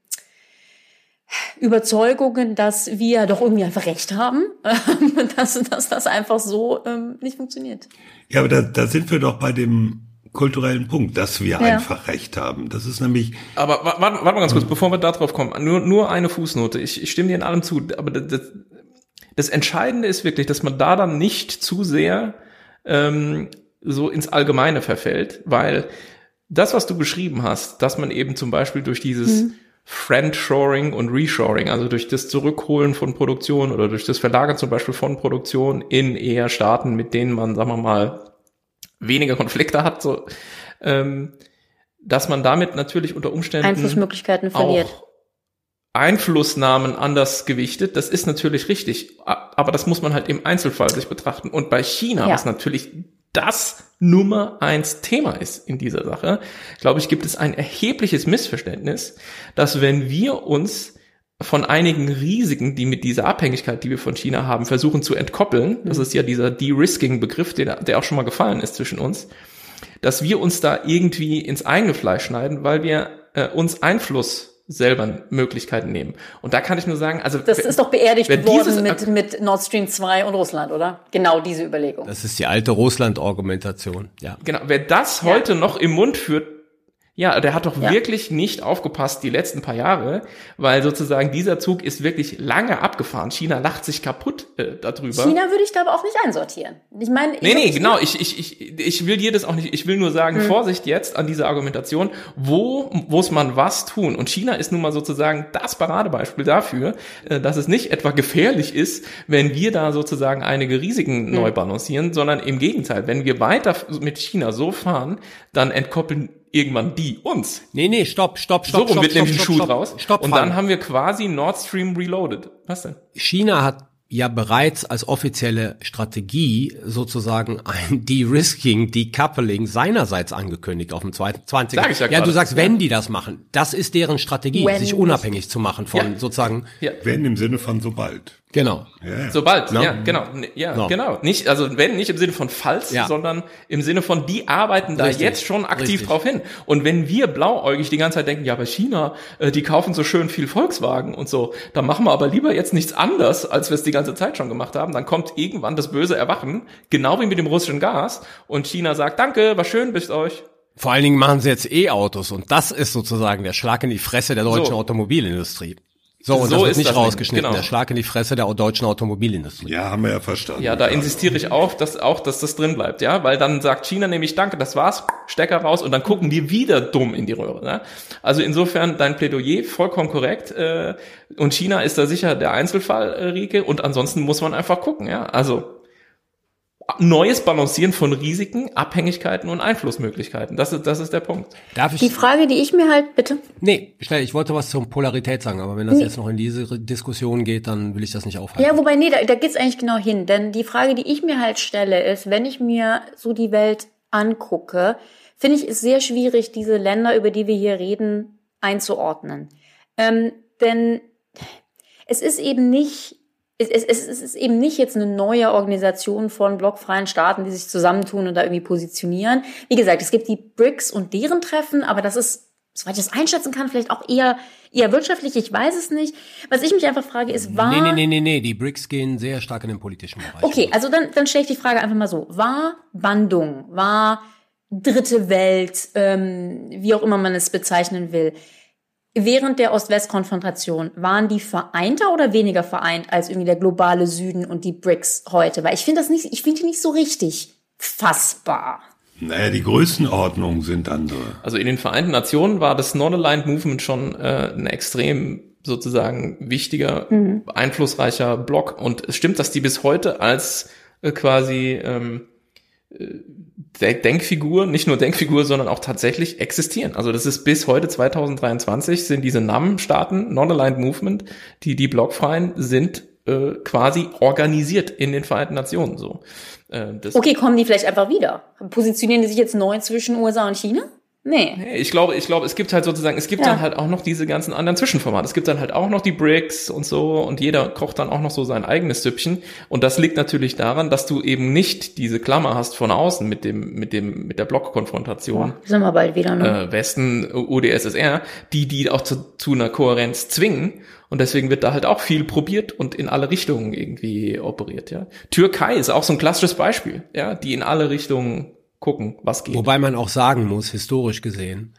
S4: Überzeugungen, dass wir doch irgendwie einfach recht haben, dass, dass das einfach so ähm, nicht funktioniert.
S2: Ja, aber da, da sind wir doch bei dem kulturellen Punkt, dass wir ja. einfach recht haben. Das ist nämlich.
S5: Aber warte, warte mal ganz kurz, bevor wir da drauf kommen. Nur, nur eine Fußnote. Ich, ich stimme dir in allem zu. Aber das, das Entscheidende ist wirklich, dass man da dann nicht zu sehr ähm, so ins Allgemeine verfällt, weil das, was du beschrieben hast, dass man eben zum Beispiel durch dieses mhm. Friendshoring und Reshoring, also durch das Zurückholen von Produktion oder durch das Verlagern zum Beispiel von Produktion in eher Staaten, mit denen man, sagen wir mal, weniger Konflikte hat, so, ähm, dass man damit natürlich unter Umständen
S4: Einflussmöglichkeiten verliert.
S5: Auch Einflussnahmen anders gewichtet, das ist natürlich richtig, aber das muss man halt im Einzelfall sich betrachten. Und bei China, ja. was natürlich das Nummer eins Thema ist in dieser Sache, glaube ich, gibt es ein erhebliches Missverständnis, dass wenn wir uns von einigen Risiken, die mit dieser Abhängigkeit, die wir von China haben, versuchen zu entkoppeln, das ist ja dieser De-Risking-Begriff, der, der auch schon mal gefallen ist zwischen uns, dass wir uns da irgendwie ins eigene Fleisch schneiden, weil wir äh, uns Einfluss selber Möglichkeiten nehmen. Und da kann ich nur sagen, also
S4: das ist doch beerdigt worden mit, mit Nord Stream 2 und Russland, oder? Genau diese Überlegung.
S1: Das ist die alte Russland-Argumentation, ja.
S5: Genau, wer das heute ja. noch im Mund führt, ja, der hat doch ja. wirklich nicht aufgepasst die letzten paar Jahre, weil sozusagen dieser Zug ist wirklich lange abgefahren. China lacht sich kaputt äh, darüber.
S4: China würde ich da aber auch nicht einsortieren. Ich meine,
S5: nee, nee, genau. Ich, ich, ich, ich will dir das auch nicht. Ich will nur sagen, hm. Vorsicht jetzt an dieser Argumentation. Wo muss man was tun? Und China ist nun mal sozusagen das Paradebeispiel dafür, äh, dass es nicht etwa gefährlich ist, wenn wir da sozusagen einige Risiken hm. neu balancieren, sondern im Gegenteil, wenn wir weiter mit China so fahren, dann entkoppeln irgendwann die uns.
S1: Nee, nee, stopp, stopp, stopp.
S5: So
S1: rum
S5: wird nämlich ein Schuh draus. Stopp, und dann haben wir quasi Nord Stream Reloaded. Was denn?
S1: China hat ja bereits als offizielle Strategie sozusagen ein De-Risking, Decoupling seinerseits angekündigt auf dem 20. Sag ich ja, ja, du sagst, wenn die das machen, das ist deren Strategie, when sich unabhängig zu machen von ja. sozusagen.
S2: Ja. Wenn im Sinne von sobald.
S1: Genau.
S5: Ja. Sobald, no. ja, genau. Ja, no. genau. Nicht, also wenn nicht im Sinne von falls, ja. sondern im Sinne von, die arbeiten da Richtig. jetzt schon aktiv Richtig. drauf hin. Und wenn wir blauäugig die ganze Zeit denken, ja, bei China, äh, die kaufen so schön viel Volkswagen und so, dann machen wir aber lieber jetzt nichts anders, als wir es die ganze Zeit schon gemacht haben, dann kommt irgendwann das böse Erwachen, genau wie mit dem russischen Gas, und China sagt, danke, war schön, bis euch.
S1: Vor allen Dingen machen sie jetzt E-Autos und das ist sozusagen der Schlag in die Fresse der deutschen so. Automobilindustrie. So, und so das wird nicht rausgeschnitten, genau. der Schlag in die Fresse der deutschen Automobilindustrie.
S2: Ja, haben wir ja verstanden.
S5: Ja, da insistiere ich auch, dass auch, dass das drin bleibt, ja, weil dann sagt China nämlich, danke, das war's, Stecker raus und dann gucken die wieder dumm in die Röhre. Ne? Also insofern dein Plädoyer vollkommen korrekt äh, und China ist da sicher der Einzelfall, äh, Rieke, und ansonsten muss man einfach gucken, ja, also neues Balancieren von Risiken, Abhängigkeiten und Einflussmöglichkeiten. Das ist, das ist der Punkt.
S4: Darf ich? Die Frage, die ich mir halt, bitte.
S1: Nee, schnell, ich wollte was zur Polarität sagen, aber wenn das nee. jetzt noch in diese Diskussion geht, dann will ich das nicht aufhalten.
S4: Ja, wobei, nee, da, da geht's eigentlich genau hin. Denn die Frage, die ich mir halt stelle, ist, wenn ich mir so die Welt angucke, finde ich es sehr schwierig, diese Länder, über die wir hier reden, einzuordnen. Ähm, denn es ist eben nicht es, es, es ist eben nicht jetzt eine neue Organisation von blockfreien Staaten, die sich zusammentun und da irgendwie positionieren. Wie gesagt, es gibt die BRICS und deren Treffen, aber das ist, soweit ich das einschätzen kann, vielleicht auch eher, eher wirtschaftlich, ich weiß es nicht. Was ich mich einfach frage, ist, war...
S1: Nee, nee, nee, nee, nee, die BRICS gehen sehr stark in den politischen Bereich.
S4: Okay, also dann, dann stelle ich die Frage einfach mal so. War Bandung, war dritte Welt, ähm, wie auch immer man es bezeichnen will, Während der Ost-West-Konfrontation waren die vereinter oder weniger vereint als irgendwie der globale Süden und die BRICS heute? Weil ich finde das nicht, ich finde die nicht so richtig fassbar.
S2: Naja, die Größenordnungen sind andere.
S5: Also in den Vereinten Nationen war das Non-Aligned Movement schon äh, ein extrem sozusagen wichtiger, mhm. einflussreicher Block. Und es stimmt, dass die bis heute als äh, quasi ähm, Denkfigur, nicht nur Denkfigur, sondern auch tatsächlich existieren. Also das ist bis heute 2023 sind diese NAM-Staaten, Non-Aligned Movement, die die Blockfreien sind äh, quasi organisiert in den Vereinten Nationen so.
S4: Äh, okay, kommen die vielleicht einfach wieder? Positionieren die sich jetzt neu zwischen USA und China? Nee.
S5: Ich glaube, ich glaube, es gibt halt sozusagen, es gibt ja. dann halt auch noch diese ganzen anderen Zwischenformate. Es gibt dann halt auch noch die Bricks und so und jeder kocht dann auch noch so sein eigenes Süppchen. Und das liegt natürlich daran, dass du eben nicht diese Klammer hast von außen mit dem, mit dem, mit der Blockkonfrontation. Ja,
S4: sind wir bald wieder,
S5: ne? Äh, Westen, UdSSR, die, die auch zu, zu einer Kohärenz zwingen. Und deswegen wird da halt auch viel probiert und in alle Richtungen irgendwie operiert, ja. Türkei ist auch so ein klassisches Beispiel, ja, die in alle Richtungen gucken, was geht.
S1: Wobei man auch sagen muss, historisch gesehen,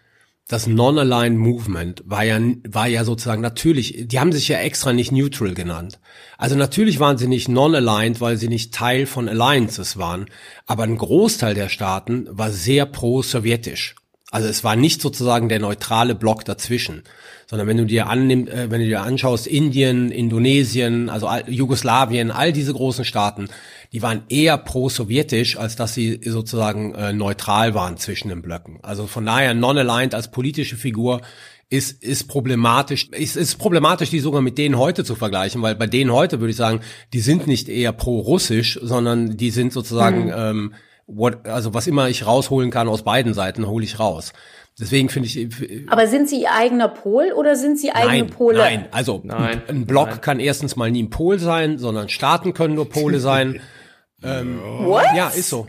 S1: das Non-Aligned Movement war ja, war ja sozusagen natürlich, die haben sich ja extra nicht neutral genannt. Also natürlich waren sie nicht non-aligned, weil sie nicht Teil von Alliances waren. Aber ein Großteil der Staaten war sehr pro-sowjetisch. Also es war nicht sozusagen der neutrale Block dazwischen, sondern wenn du dir annimm, äh, wenn du dir anschaust, Indien, Indonesien, also Jugoslawien, all diese großen Staaten, die waren eher pro-sowjetisch, als dass sie sozusagen äh, neutral waren zwischen den Blöcken. Also von daher non-aligned als politische Figur ist, ist problematisch, ist, ist problematisch, die sogar mit denen heute zu vergleichen, weil bei denen heute würde ich sagen, die sind nicht eher pro-russisch, sondern die sind sozusagen, mhm. ähm, what, also was immer ich rausholen kann aus beiden Seiten, hole ich raus. Deswegen finde ich.
S4: Aber sind Sie Ihr eigener Pol oder sind Sie eigene
S1: nein,
S4: Pole?
S1: Nein, also nein, ein Block nein. kann erstens mal nie ein Pol sein, sondern Staaten können nur Pole sein.
S4: ähm, What?
S1: Ja, ist so.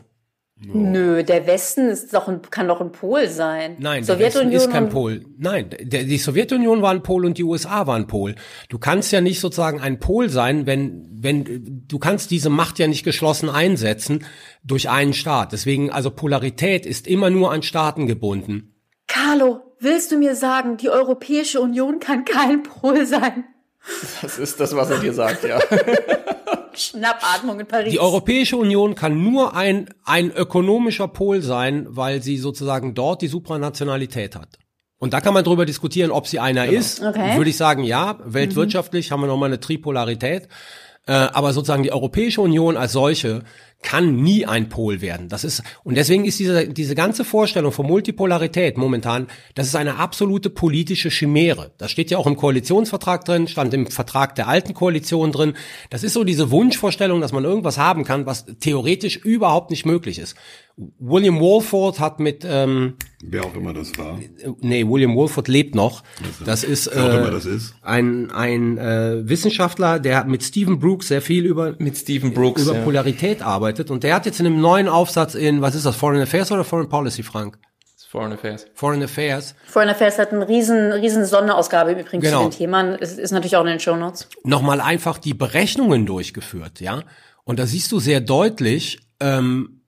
S4: No. Nö, der Westen ist doch ein, kann doch ein Pol sein.
S1: Nein, der Westen ist kein Pol. Nein, der, die Sowjetunion war ein Pol und die USA waren ein Pol. Du kannst ja nicht sozusagen ein Pol sein, wenn, wenn, du kannst diese Macht ja nicht geschlossen einsetzen durch einen Staat. Deswegen, also Polarität ist immer nur an Staaten gebunden.
S4: Carlo, willst du mir sagen, die Europäische Union kann kein Pol sein?
S5: Das ist das, was er dir sagt, ja.
S4: Schnappatmung in Paris.
S1: Die Europäische Union kann nur ein, ein ökonomischer Pol sein, weil sie sozusagen dort die Supranationalität hat. Und da kann man drüber diskutieren, ob sie einer genau. ist. Okay. Würde ich sagen, ja. Weltwirtschaftlich mhm. haben wir nochmal eine Tripolarität. Äh, aber sozusagen die Europäische Union als solche kann nie ein Pol werden. Das ist, und deswegen ist diese, diese ganze Vorstellung von Multipolarität momentan, das ist eine absolute politische Chimäre. Das steht ja auch im Koalitionsvertrag drin, stand im Vertrag der alten Koalition drin. Das ist so diese Wunschvorstellung, dass man irgendwas haben kann, was theoretisch überhaupt nicht möglich ist. William Walford hat mit ähm,
S2: wer auch immer das war.
S1: Nee, William Walford lebt noch. Das ist, äh,
S2: das ist.
S1: ein ein äh, Wissenschaftler, der mit Stephen Brooks sehr viel über
S5: mit Stephen Brooks
S1: über ja. Polarität arbeitet und der hat jetzt in einem neuen Aufsatz in was ist das Foreign Affairs oder Foreign Policy Frank?
S5: Foreign Affairs.
S1: Foreign Affairs.
S4: Foreign Affairs hat eine riesen, riesen Sonderausgabe übrigens genau. zu den Themen. Es ist natürlich auch in den Show Notes.
S1: Nochmal einfach die Berechnungen durchgeführt, ja. Und da siehst du sehr deutlich, ähm,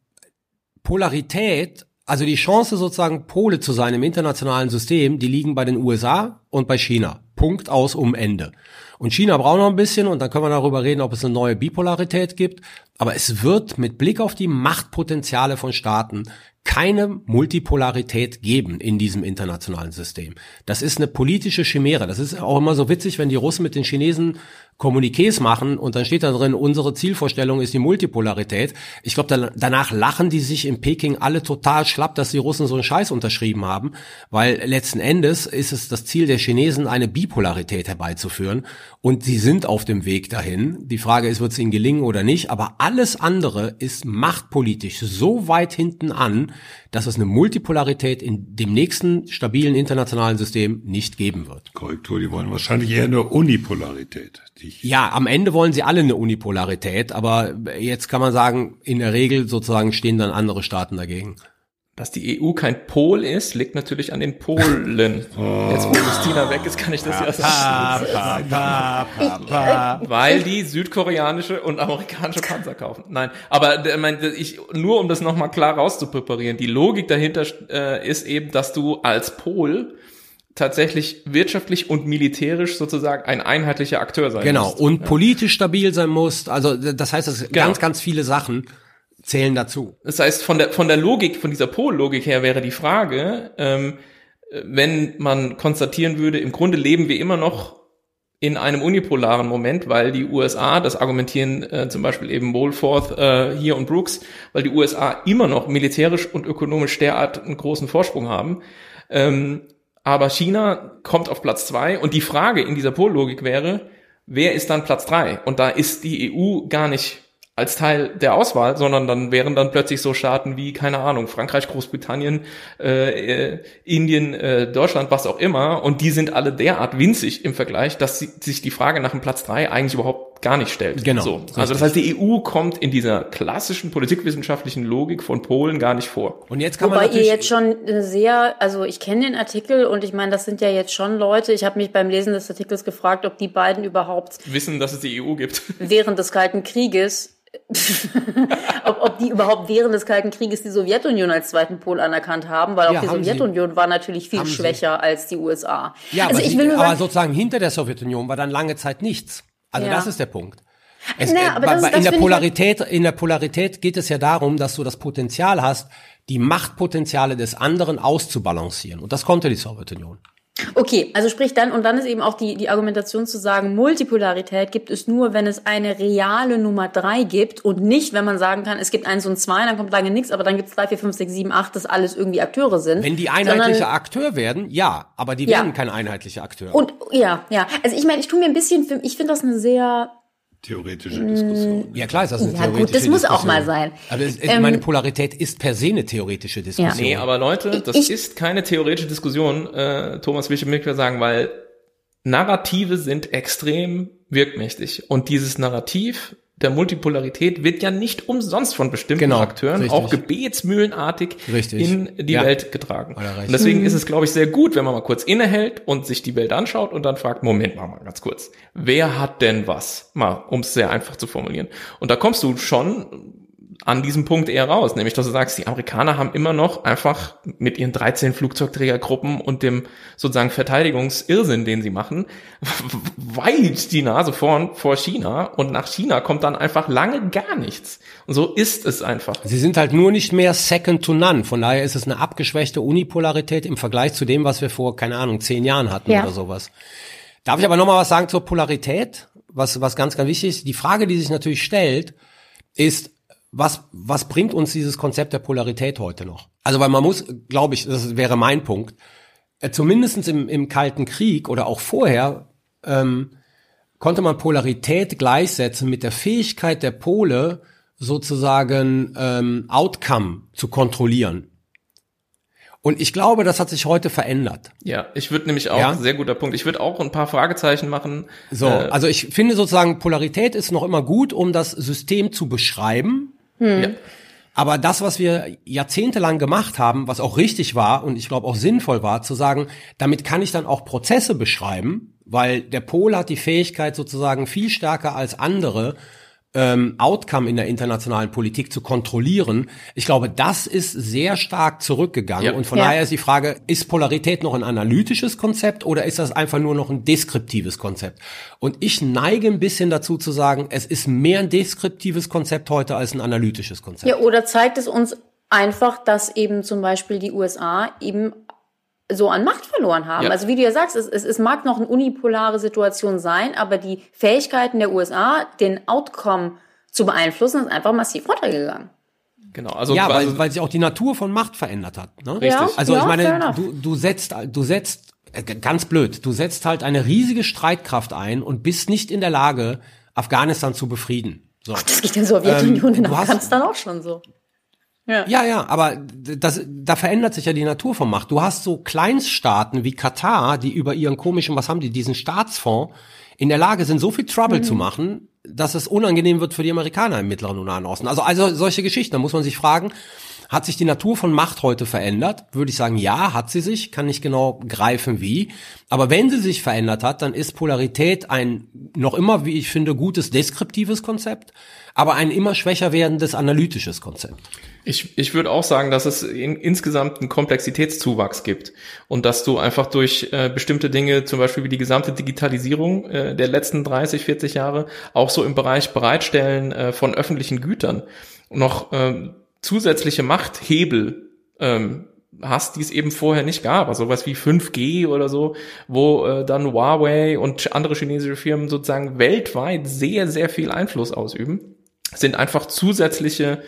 S1: Polarität, also die Chance sozusagen Pole zu sein im internationalen System, die liegen bei den USA und bei China. Punkt aus um Ende. Und China braucht noch ein bisschen und dann können wir darüber reden, ob es eine neue Bipolarität gibt. Aber es wird mit Blick auf die Machtpotenziale von Staaten keine Multipolarität geben in diesem internationalen System. Das ist eine politische Chimäre. Das ist auch immer so witzig, wenn die Russen mit den Chinesen Kommuniqués machen und dann steht da drin, unsere Zielvorstellung ist die Multipolarität. Ich glaube, da, danach lachen die sich in Peking alle total schlapp, dass die Russen so einen Scheiß unterschrieben haben, weil letzten Endes ist es das Ziel der Chinesen, eine Bipolarität herbeizuführen und sie sind auf dem Weg dahin. Die Frage ist, wird es ihnen gelingen oder nicht, aber alles andere ist machtpolitisch so weit hinten an, dass es eine Multipolarität in dem nächsten stabilen internationalen System nicht geben wird.
S2: Korrektur, die wollen wahrscheinlich eher eine Unipolarität.
S1: Ja, am Ende wollen sie alle eine Unipolarität, aber jetzt kann man sagen, in der Regel sozusagen stehen dann andere Staaten dagegen.
S5: Dass die EU kein Pol ist, liegt natürlich an den Polen. Oh. Jetzt, wo Justina weg ist, kann ich das ja sagen. Weil die südkoreanische und amerikanische Panzer kaufen. Nein, aber äh, ich, nur um das nochmal klar rauszupräparieren, die Logik dahinter äh, ist eben, dass du als Pol tatsächlich wirtschaftlich und militärisch sozusagen ein einheitlicher Akteur sein
S1: Genau, musst. und ja. politisch stabil sein muss. Also das heißt, das genau. ganz, ganz viele Sachen zählen dazu.
S5: Das heißt, von der, von der Logik, von dieser Pol-Logik her wäre die Frage, ähm, wenn man konstatieren würde, im Grunde leben wir immer noch in einem unipolaren Moment, weil die USA, das argumentieren äh, zum Beispiel eben Wohlforth äh, hier und Brooks, weil die USA immer noch militärisch und ökonomisch derart einen großen Vorsprung haben. Ähm, aber China kommt auf Platz zwei und die Frage in dieser Pollogik wäre, wer ist dann Platz drei? Und da ist die EU gar nicht als Teil der Auswahl, sondern dann wären dann plötzlich so Staaten wie, keine Ahnung, Frankreich, Großbritannien, äh, äh, Indien, äh, Deutschland, was auch immer. Und die sind alle derart winzig im Vergleich, dass sie, sich die Frage nach dem Platz drei eigentlich überhaupt gar nicht stellt.
S1: Genau.
S5: So. Also das heißt, die EU kommt in dieser klassischen politikwissenschaftlichen Logik von Polen gar nicht vor.
S4: Und jetzt kann Wobei man ihr jetzt schon sehr, also ich kenne den Artikel und ich meine, das sind ja jetzt schon Leute. Ich habe mich beim Lesen des Artikels gefragt, ob die beiden überhaupt
S5: wissen, dass es die EU gibt.
S4: Während des Kalten Krieges ob, ob die überhaupt während des Kalten Krieges die Sowjetunion als zweiten Pol anerkannt haben, weil auch ja, die Sowjetunion sie. war natürlich viel haben schwächer sie. als die USA.
S1: Ja, also aber, ich will sie, aber sozusagen hinter der Sowjetunion war dann lange Zeit nichts. Also ja. das ist der Punkt. Es, naja, äh, aber das, in, das der Polarität, in der Polarität geht es ja darum, dass du das Potenzial hast, die Machtpotenziale des anderen auszubalancieren. Und das konnte die Sowjetunion.
S4: Okay, also sprich dann, und dann ist eben auch die, die Argumentation zu sagen, Multipolarität gibt es nur, wenn es eine reale Nummer drei gibt und nicht, wenn man sagen kann, es gibt eins und zwei, dann kommt lange nichts, aber dann gibt es drei, vier, fünf, sechs, sieben, acht, das alles irgendwie Akteure sind.
S1: Wenn die einheitliche Sondern, Akteur werden, ja, aber die ja. werden kein einheitlicher Akteur.
S4: Und ja, ja. Also ich meine, ich tue mir ein bisschen, ich finde das eine sehr
S2: theoretische Diskussion.
S1: Ja klar ist das eine ja, theoretische
S4: gut, das muss Diskussion. auch mal sein.
S1: Aber es, ähm, meine Polarität ist per se eine theoretische Diskussion. Ja.
S5: Nee, aber Leute, das ich, ist keine theoretische Diskussion, äh, Thomas will ich mir sagen, weil Narrative sind extrem wirkmächtig und dieses Narrativ der Multipolarität wird ja nicht umsonst von bestimmten genau, Akteuren richtig. auch gebetsmühlenartig richtig. in die ja. Welt getragen. Und deswegen mhm. ist es, glaube ich, sehr gut, wenn man mal kurz innehält und sich die Welt anschaut und dann fragt, Moment mal, mal ganz kurz, wer hat denn was? Mal, um es sehr einfach zu formulieren. Und da kommst du schon an diesem Punkt eher raus, nämlich dass du sagst, die Amerikaner haben immer noch einfach mit ihren 13 Flugzeugträgergruppen und dem sozusagen Verteidigungsirrsinn, den sie machen, weit die Nase vorn vor China und nach China kommt dann einfach lange gar nichts. Und so ist es einfach.
S1: Sie sind halt nur nicht mehr second to none. Von daher ist es eine abgeschwächte Unipolarität im Vergleich zu dem, was wir vor, keine Ahnung, zehn Jahren hatten ja. oder sowas. Darf ich aber noch mal was sagen zur Polarität? Was, was ganz, ganz wichtig ist. Die Frage, die sich natürlich stellt, ist, was, was bringt uns dieses Konzept der Polarität heute noch? Also, weil man muss, glaube ich, das wäre mein Punkt, äh, zumindestens im, im Kalten Krieg oder auch vorher, ähm, konnte man Polarität gleichsetzen mit der Fähigkeit der Pole, sozusagen ähm, Outcome zu kontrollieren. Und ich glaube, das hat sich heute verändert.
S5: Ja, ich würde nämlich auch, ja? sehr guter Punkt, ich würde auch ein paar Fragezeichen machen.
S1: So, äh, also ich finde sozusagen, Polarität ist noch immer gut, um das System zu beschreiben. Hm. Ja. Aber das, was wir jahrzehntelang gemacht haben, was auch richtig war und ich glaube auch sinnvoll war, zu sagen, damit kann ich dann auch Prozesse beschreiben, weil der Pol hat die Fähigkeit sozusagen viel stärker als andere ähm, Outcome in der internationalen Politik zu kontrollieren. Ich glaube, das ist sehr stark zurückgegangen. Ja. Und von ja. daher ist die Frage, ist Polarität noch ein analytisches Konzept oder ist das einfach nur noch ein deskriptives Konzept? Und ich neige ein bisschen dazu zu sagen, es ist mehr ein deskriptives Konzept heute als ein analytisches Konzept.
S4: Ja, oder zeigt es uns einfach, dass eben zum Beispiel die USA eben so an Macht verloren haben. Ja. Also wie du ja sagst, es, es, es mag noch eine unipolare Situation sein, aber die Fähigkeiten der USA, den Outcome zu beeinflussen, ist einfach massiv runtergegangen.
S1: Genau, also ja, weil, weil sich auch die Natur von Macht verändert hat. Ne? Richtig. Ja, also ja, ich meine, du, du setzt, du setzt äh, ganz blöd, du setzt halt eine riesige Streitkraft ein und bist nicht in der Lage, Afghanistan zu befrieden.
S4: So. Ach, das geht in der Sowjetunion ähm, in Afghanistan auch schon so.
S1: Ja. ja, ja, aber das, da verändert sich ja die Natur von Macht. Du hast so Kleinststaaten wie Katar, die über ihren komischen, was haben die, diesen Staatsfonds, in der Lage sind, so viel Trouble mhm. zu machen, dass es unangenehm wird für die Amerikaner im Mittleren und Nahen Osten. Also, also solche Geschichten, da muss man sich fragen, hat sich die Natur von Macht heute verändert? Würde ich sagen, ja, hat sie sich, kann nicht genau greifen wie. Aber wenn sie sich verändert hat, dann ist Polarität ein noch immer, wie ich finde, gutes deskriptives Konzept, aber ein immer schwächer werdendes analytisches Konzept.
S5: Ich, ich würde auch sagen, dass es in, insgesamt einen Komplexitätszuwachs gibt und dass du einfach durch äh, bestimmte Dinge, zum Beispiel wie die gesamte Digitalisierung äh, der letzten 30, 40 Jahre, auch so im Bereich Bereitstellen äh, von öffentlichen Gütern noch äh, zusätzliche Machthebel ähm, hast, die es eben vorher nicht gab. Also sowas wie 5G oder so, wo äh, dann Huawei und andere chinesische Firmen sozusagen weltweit sehr, sehr viel Einfluss ausüben sind einfach zusätzliche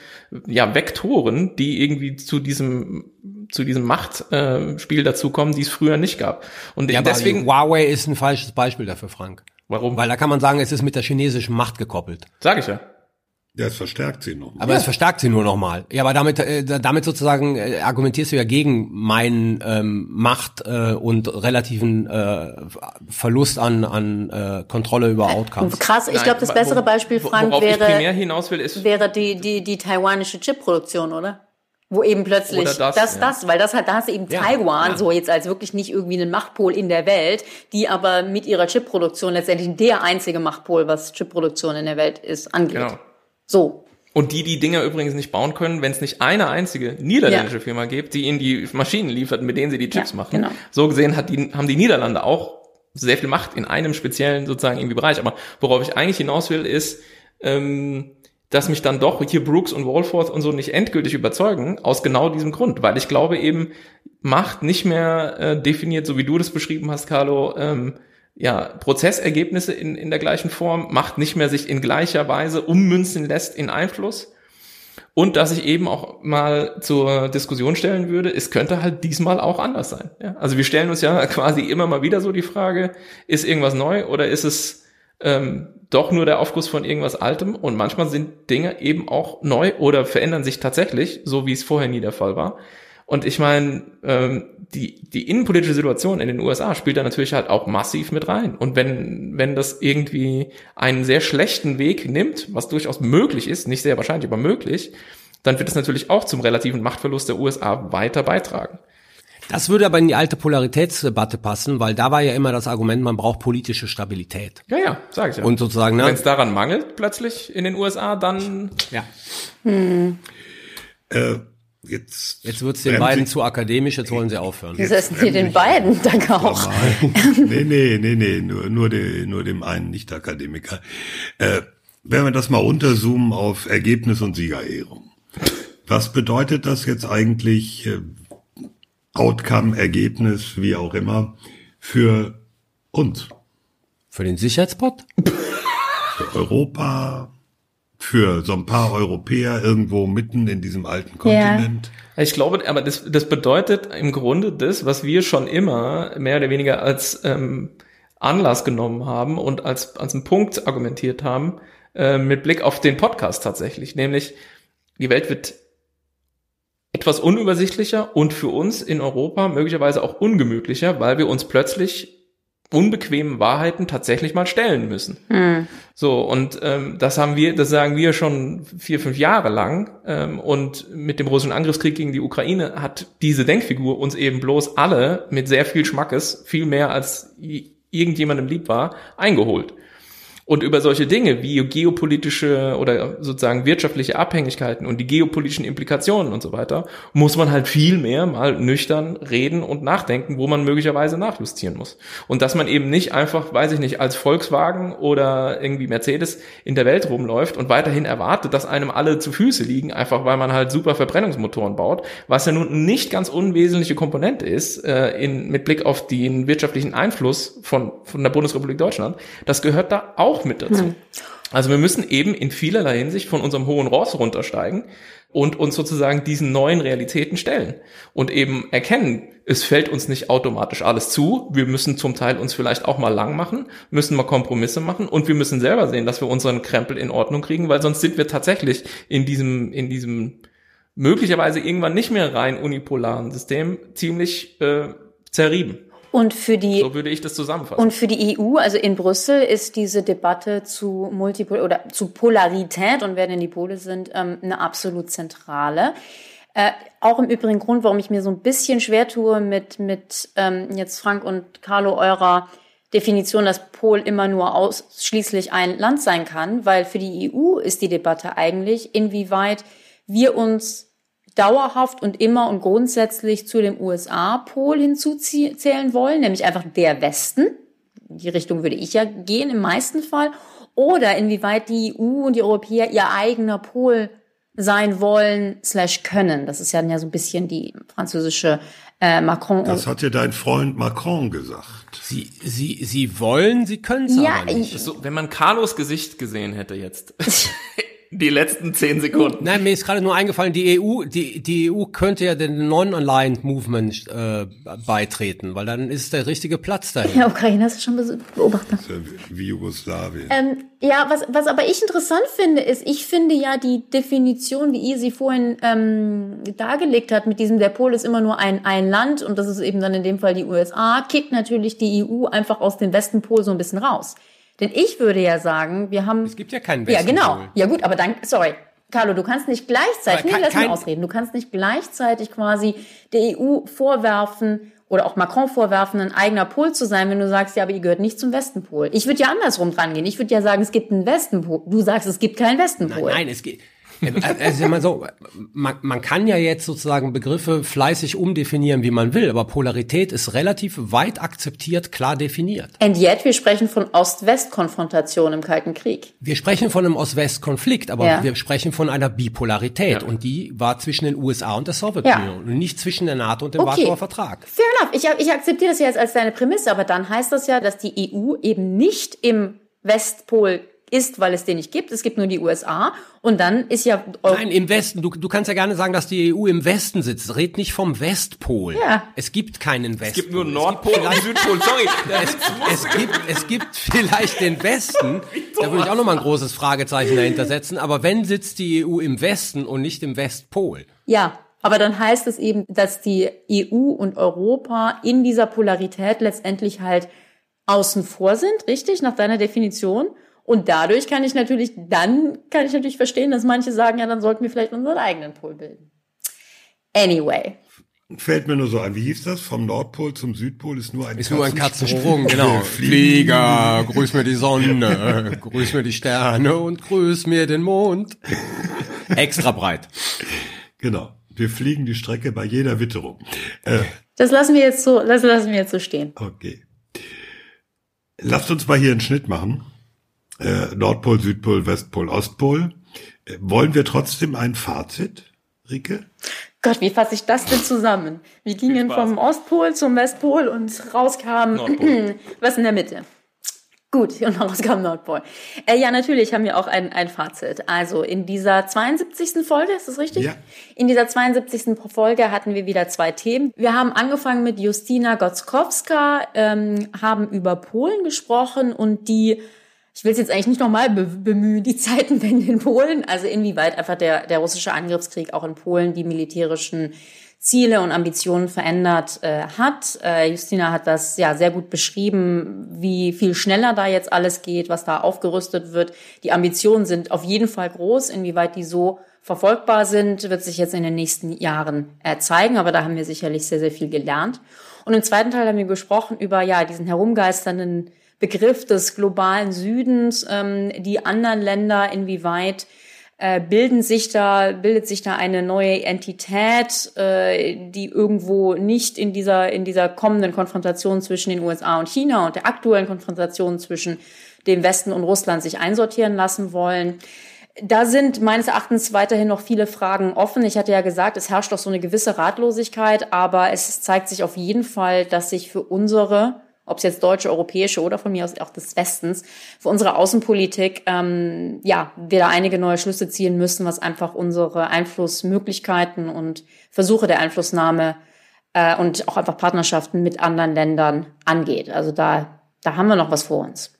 S5: ja, Vektoren, die irgendwie zu diesem zu diesem Machtspiel äh, dazukommen, die es früher nicht gab.
S1: Und ja, deswegen Huawei ist ein falsches Beispiel dafür, Frank. Warum? Weil da kann man sagen, es ist mit der chinesischen Macht gekoppelt.
S5: Sag ich ja.
S2: Ja, es verstärkt sie noch.
S1: Aber ja. es verstärkt sie nur noch mal. Ja, aber damit, äh, damit sozusagen äh, argumentierst du ja gegen meinen ähm, Macht äh, und relativen äh, Verlust an, an äh, Kontrolle über Outcomes.
S4: Krass, ich glaube, das bessere Beispiel, Frank, wäre, will, wäre die, die, die taiwanische Chipproduktion, oder? Wo eben plötzlich das, das, ja. das, weil das hat, da hast du eben ja, Taiwan, ja. so jetzt als wirklich nicht irgendwie einen Machtpol in der Welt, die aber mit ihrer Chipproduktion letztendlich der einzige Machtpol, was Chipproduktion in der Welt ist, angeht. Genau. So.
S5: Und die die Dinger übrigens nicht bauen können, wenn es nicht eine einzige niederländische ja. Firma gibt, die ihnen die Maschinen liefert, mit denen sie die Chips ja, machen. Genau. So gesehen hat die, haben die Niederlande auch sehr viel Macht in einem speziellen sozusagen irgendwie Bereich. Aber worauf ich eigentlich hinaus will, ist, ähm, dass mich dann doch hier Brooks und Walforth und so nicht endgültig überzeugen, aus genau diesem Grund, weil ich glaube eben, Macht nicht mehr äh, definiert, so wie du das beschrieben hast, Carlo, ähm, ja, Prozessergebnisse in, in der gleichen Form, Macht nicht mehr sich in gleicher Weise ummünzen lässt in Einfluss. Und dass ich eben auch mal zur Diskussion stellen würde, es könnte halt diesmal auch anders sein. Ja? Also wir stellen uns ja quasi immer mal wieder so die Frage, ist irgendwas neu oder ist es ähm, doch nur der Aufguss von irgendwas Altem? Und manchmal sind Dinge eben auch neu oder verändern sich tatsächlich, so wie es vorher nie der Fall war. Und ich meine, ähm, die, die innenpolitische Situation in den USA spielt da natürlich halt auch massiv mit rein. Und wenn, wenn das irgendwie einen sehr schlechten Weg nimmt, was durchaus möglich ist, nicht sehr wahrscheinlich, aber möglich, dann wird es natürlich auch zum relativen Machtverlust der USA weiter beitragen.
S1: Das würde aber in die alte Polaritätsdebatte passen, weil da war ja immer das Argument, man braucht politische Stabilität.
S5: Ja, ja, sage ich ja.
S1: Und sozusagen, ne?
S5: Wenn es daran mangelt plötzlich in den USA, dann ja. Hm.
S2: Äh, Jetzt,
S1: jetzt wird es den beiden Sie, zu akademisch, jetzt wollen sie aufhören.
S4: Wieso ist hier den beiden? Danke auch.
S2: nee, nee, nee, nee, nur, nur, de, nur dem einen Nicht-Akademiker. Äh, wenn wir das mal unterzoomen auf Ergebnis und Siegerehrung. Was bedeutet das jetzt eigentlich, äh, Outcome, Ergebnis, wie auch immer, für uns?
S1: Für den Sicherheitspot?
S2: Für Europa, für so ein paar Europäer irgendwo mitten in diesem alten Kontinent.
S5: Ja. Ich glaube, aber das, das bedeutet im Grunde das, was wir schon immer mehr oder weniger als ähm, Anlass genommen haben und als, als einen Punkt argumentiert haben, äh, mit Blick auf den Podcast tatsächlich, nämlich die Welt wird etwas unübersichtlicher und für uns in Europa möglicherweise auch ungemütlicher, weil wir uns plötzlich unbequemen Wahrheiten tatsächlich mal stellen müssen. Hm. So, und ähm, das haben wir, das sagen wir schon vier, fünf Jahre lang. Ähm, und mit dem russischen Angriffskrieg gegen die Ukraine hat diese Denkfigur uns eben bloß alle mit sehr viel Schmackes, viel mehr als irgendjemandem lieb war, eingeholt. Und über solche Dinge wie geopolitische oder sozusagen wirtschaftliche Abhängigkeiten und die geopolitischen Implikationen und so weiter, muss man halt viel mehr mal nüchtern reden und nachdenken, wo man möglicherweise nachjustieren muss. Und dass man eben nicht einfach, weiß ich nicht, als Volkswagen oder irgendwie Mercedes in der Welt rumläuft und weiterhin erwartet, dass einem alle zu Füße liegen, einfach weil man halt super Verbrennungsmotoren baut, was ja nun nicht ganz unwesentliche Komponente ist, äh, in, mit Blick auf den wirtschaftlichen Einfluss von, von der Bundesrepublik Deutschland. Das gehört da auch auch mit dazu. Hm. Also wir müssen eben in vielerlei Hinsicht von unserem hohen Ross runtersteigen und uns sozusagen diesen neuen Realitäten stellen und eben erkennen, es fällt uns nicht automatisch alles zu. Wir müssen zum Teil uns vielleicht auch mal lang machen, müssen mal Kompromisse machen und wir müssen selber sehen, dass wir unseren Krempel in Ordnung kriegen, weil sonst sind wir tatsächlich in diesem, in diesem möglicherweise irgendwann nicht mehr rein unipolaren System ziemlich äh, zerrieben.
S4: Und für die,
S5: so würde ich das zusammenfassen.
S4: Und für die EU, also in Brüssel, ist diese Debatte zu Multipol oder zu Polarität und wer denn die Pole sind, ähm, eine absolut zentrale. Äh, auch im Übrigen Grund, warum ich mir so ein bisschen schwer tue mit, mit ähm, jetzt Frank und Carlo eurer Definition, dass Pol immer nur ausschließlich ein Land sein kann, weil für die EU ist die Debatte eigentlich, inwieweit wir uns dauerhaft und immer und grundsätzlich zu dem USA-Pol hinzuzählen wollen, nämlich einfach der Westen. Die Richtung würde ich ja gehen im meisten Fall. Oder inwieweit die EU und die Europäer ihr eigener Pol sein wollen slash können. Das ist ja, ja so ein bisschen die französische äh, Macron.
S2: Das hat ja dein Freund Macron gesagt.
S1: Sie, sie, sie wollen, sie können es ja, aber nicht.
S5: So, wenn man Carlos Gesicht gesehen hätte jetzt. die letzten zehn Sekunden.
S1: Nein, mir ist gerade nur eingefallen, die EU, die, die EU könnte ja den Non-Aligned Movement äh, beitreten, weil dann ist der richtige Platz dahin.
S4: Ja, Ukraine hast du schon beobachtet.
S2: Wie Jugoslawien.
S4: Ähm, ja, was, was aber ich interessant finde, ist, ich finde ja die Definition, wie ihr sie vorhin ähm, dargelegt hat, mit diesem, der Pol ist immer nur ein, ein Land und das ist eben dann in dem Fall die USA, kickt natürlich die EU einfach aus dem Westenpol so ein bisschen raus. Denn ich würde ja sagen, wir haben.
S1: Es gibt ja keinen Westen.
S4: Ja, genau. Ja, gut, aber dann, sorry. Carlo, du kannst nicht gleichzeitig, nee, lass mich ausreden, du kannst nicht gleichzeitig quasi der EU vorwerfen oder auch Macron vorwerfen, ein eigener Pol zu sein, wenn du sagst, ja, aber ihr gehört nicht zum Westenpol. Ich würde ja andersrum dran gehen. Ich würde ja sagen, es gibt einen Westenpol. Du sagst, es gibt keinen Westenpol.
S1: Nein, nein es geht. Also mal so, man, man kann ja jetzt sozusagen Begriffe fleißig umdefinieren, wie man will, aber Polarität ist relativ weit akzeptiert, klar definiert.
S4: And yet, wir sprechen von Ost-West-Konfrontation im Kalten Krieg.
S1: Wir sprechen von einem Ost-West-Konflikt, aber ja. wir sprechen von einer Bipolarität ja. und die war zwischen den USA und der Sowjetunion ja. und nicht zwischen der NATO und dem okay. Warschauer Vertrag.
S4: Fair enough. Ich, ich akzeptiere das jetzt als deine Prämisse, aber dann heißt das ja, dass die EU eben nicht im Westpol ist, weil es den nicht gibt. Es gibt nur die USA. Und dann ist ja
S1: Euro Nein, im Westen. Du, du kannst ja gerne sagen, dass die EU im Westen sitzt. Red nicht vom Westpol. Ja. Es gibt keinen Westpol. Es
S5: gibt nur Nordpol und Südpol. Sorry.
S1: Es, es, gibt, es gibt vielleicht den Westen. Da würde ich auch noch mal ein großes Fragezeichen dahinter setzen. Aber wenn sitzt die EU im Westen und nicht im Westpol?
S4: Ja. Aber dann heißt es eben, dass die EU und Europa in dieser Polarität letztendlich halt außen vor sind, richtig, nach deiner Definition. Und dadurch kann ich natürlich, dann kann ich natürlich verstehen, dass manche sagen, ja, dann sollten wir vielleicht unseren eigenen Pol bilden. Anyway.
S2: Fällt mir nur so ein, wie hieß das? Vom Nordpol zum Südpol ist nur ein
S1: ist Katzensprung. Ist nur ein Katzensprung, genau. Flieger, grüß mir die Sonne, grüß mir die Sterne und grüß mir den Mond. Extra breit.
S2: Genau. Wir fliegen die Strecke bei jeder Witterung.
S4: Äh, das lassen wir jetzt so, das lassen wir jetzt so stehen.
S2: Okay. Lasst uns mal hier einen Schnitt machen äh, Nordpol, Südpol, Westpol, Ostpol. Äh, wollen wir trotzdem ein Fazit, Rike?
S4: Gott, wie fasse ich das denn zusammen? Wir gingen vom Ostpol zum Westpol und rauskam was in der Mitte. Gut, und rauskam Nordpol. Äh, ja, natürlich haben wir auch ein, ein Fazit. Also in dieser 72. Folge, ist das richtig? Ja. In dieser 72. Folge hatten wir wieder zwei Themen. Wir haben angefangen mit Justina Gotzkowska, ähm, haben über Polen gesprochen und die ich will es jetzt eigentlich nicht nochmal be bemühen, die Zeitenwende in Polen, also inwieweit einfach der, der russische Angriffskrieg auch in Polen die militärischen Ziele und Ambitionen verändert äh, hat. Äh, Justina hat das ja sehr gut beschrieben, wie viel schneller da jetzt alles geht, was da aufgerüstet wird. Die Ambitionen sind auf jeden Fall groß. Inwieweit die so verfolgbar sind, wird sich jetzt in den nächsten Jahren äh, zeigen. Aber da haben wir sicherlich sehr, sehr viel gelernt. Und im zweiten Teil haben wir gesprochen über ja diesen herumgeisternden Begriff des globalen Südens, ähm, die anderen Länder, inwieweit äh, bilden sich da, bildet sich da eine neue Entität, äh, die irgendwo nicht in dieser, in dieser kommenden Konfrontation zwischen den USA und China und der aktuellen Konfrontation zwischen dem Westen und Russland sich einsortieren lassen wollen. Da sind meines Erachtens weiterhin noch viele Fragen offen. Ich hatte ja gesagt, es herrscht doch so eine gewisse Ratlosigkeit, aber es zeigt sich auf jeden Fall, dass sich für unsere ob es jetzt deutsche, europäische oder von mir aus auch des Westens, für unsere Außenpolitik, ähm, ja, wir da einige neue Schlüsse ziehen müssen, was einfach unsere Einflussmöglichkeiten und Versuche der Einflussnahme äh, und auch einfach Partnerschaften mit anderen Ländern angeht. Also da, da haben wir noch was vor uns.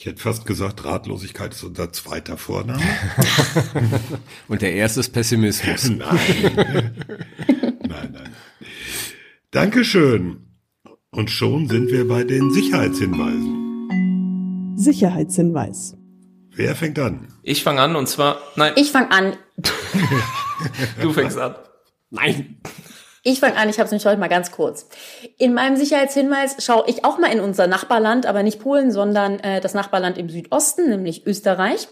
S2: Ich hätte fast gesagt, Ratlosigkeit ist unser zweiter Vorname.
S1: und der erste ist Pessimismus.
S2: nein. nein, nein. Dankeschön. Und schon sind wir bei den Sicherheitshinweisen.
S6: Sicherheitshinweis.
S2: Wer fängt an?
S5: Ich fange an und zwar, nein.
S4: Ich fange an.
S5: du fängst an.
S4: Nein. Ich fange an, ich habe es nämlich heute mal ganz kurz. In meinem Sicherheitshinweis schaue ich auch mal in unser Nachbarland, aber nicht Polen, sondern äh, das Nachbarland im Südosten, nämlich Österreich.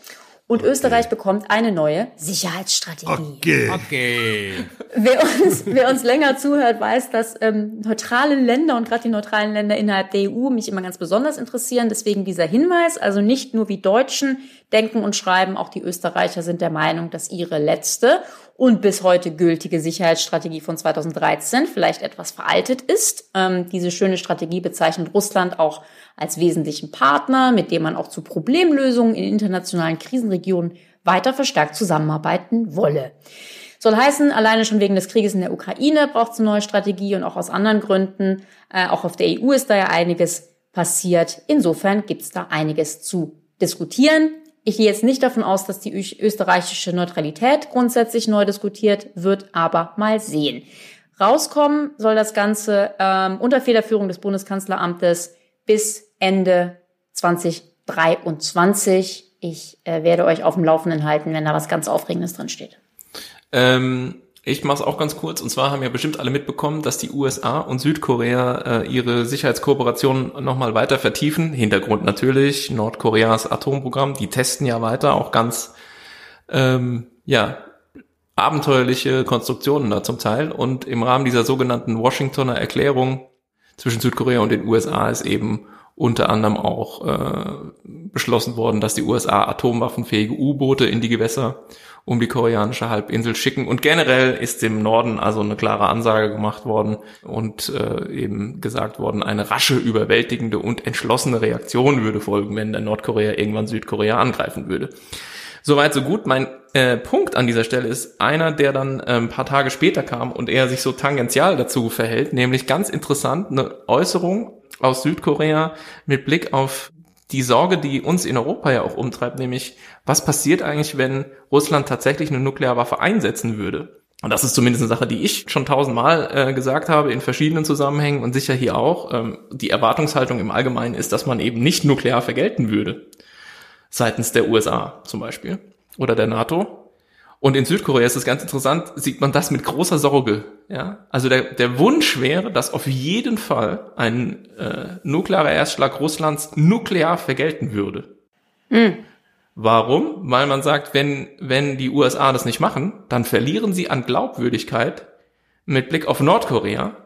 S4: Und okay. Österreich bekommt eine neue Sicherheitsstrategie.
S2: Okay.
S1: okay.
S4: Wer, uns, wer uns länger zuhört, weiß, dass ähm, neutrale Länder und gerade die neutralen Länder innerhalb der EU mich immer ganz besonders interessieren. Deswegen dieser Hinweis, also nicht nur wie Deutschen denken und schreiben, auch die Österreicher sind der Meinung, dass ihre letzte und bis heute gültige Sicherheitsstrategie von 2013 vielleicht etwas veraltet ist. Ähm, diese schöne Strategie bezeichnet Russland auch als wesentlichen Partner, mit dem man auch zu Problemlösungen in internationalen Krisenregionen weiter verstärkt zusammenarbeiten wolle. Soll heißen, alleine schon wegen des Krieges in der Ukraine braucht es eine neue Strategie und auch aus anderen Gründen. Äh, auch auf der EU ist da ja einiges passiert. Insofern gibt es da einiges zu diskutieren. Ich gehe jetzt nicht davon aus, dass die österreichische Neutralität grundsätzlich neu diskutiert wird, aber mal sehen. Rauskommen soll das Ganze ähm, unter Federführung des Bundeskanzleramtes bis Ende 2023. Ich äh, werde euch auf dem Laufenden halten, wenn da was ganz Aufregendes drin steht.
S5: Ähm, ich mache es auch ganz kurz. Und zwar haben ja bestimmt alle mitbekommen, dass die USA und Südkorea äh, ihre Sicherheitskooperation nochmal weiter vertiefen. Hintergrund natürlich Nordkoreas Atomprogramm. Die testen ja weiter auch ganz ähm, ja abenteuerliche Konstruktionen da zum Teil. Und im Rahmen dieser sogenannten Washingtoner Erklärung zwischen Südkorea und den USA ist eben unter anderem auch äh, beschlossen worden, dass die USA atomwaffenfähige U-Boote in die Gewässer um die koreanische Halbinsel schicken. Und generell ist dem Norden also eine klare Ansage gemacht worden und äh, eben gesagt worden, eine rasche, überwältigende und entschlossene Reaktion würde folgen, wenn der Nordkorea irgendwann Südkorea angreifen würde. Soweit, so gut. Mein äh, Punkt an dieser Stelle ist einer, der dann äh, ein paar Tage später kam und er sich so tangential dazu verhält, nämlich ganz interessant eine Äußerung aus Südkorea mit Blick auf die Sorge, die uns in Europa ja auch umtreibt, nämlich was passiert eigentlich, wenn Russland tatsächlich eine Nuklearwaffe einsetzen würde? Und das ist zumindest eine Sache, die ich schon tausendmal äh, gesagt habe in verschiedenen Zusammenhängen und sicher hier auch. Ähm, die Erwartungshaltung im Allgemeinen ist, dass man eben nicht nuklear vergelten würde. Seitens der USA zum Beispiel oder der NATO. Und in Südkorea ist es ganz interessant, sieht man das mit großer Sorge. Ja, also der, der Wunsch wäre, dass auf jeden Fall ein äh, nuklearer Erstschlag Russlands nuklear vergelten würde. Mhm. Warum? Weil man sagt, wenn, wenn die USA das nicht machen, dann verlieren sie an Glaubwürdigkeit mit Blick auf Nordkorea.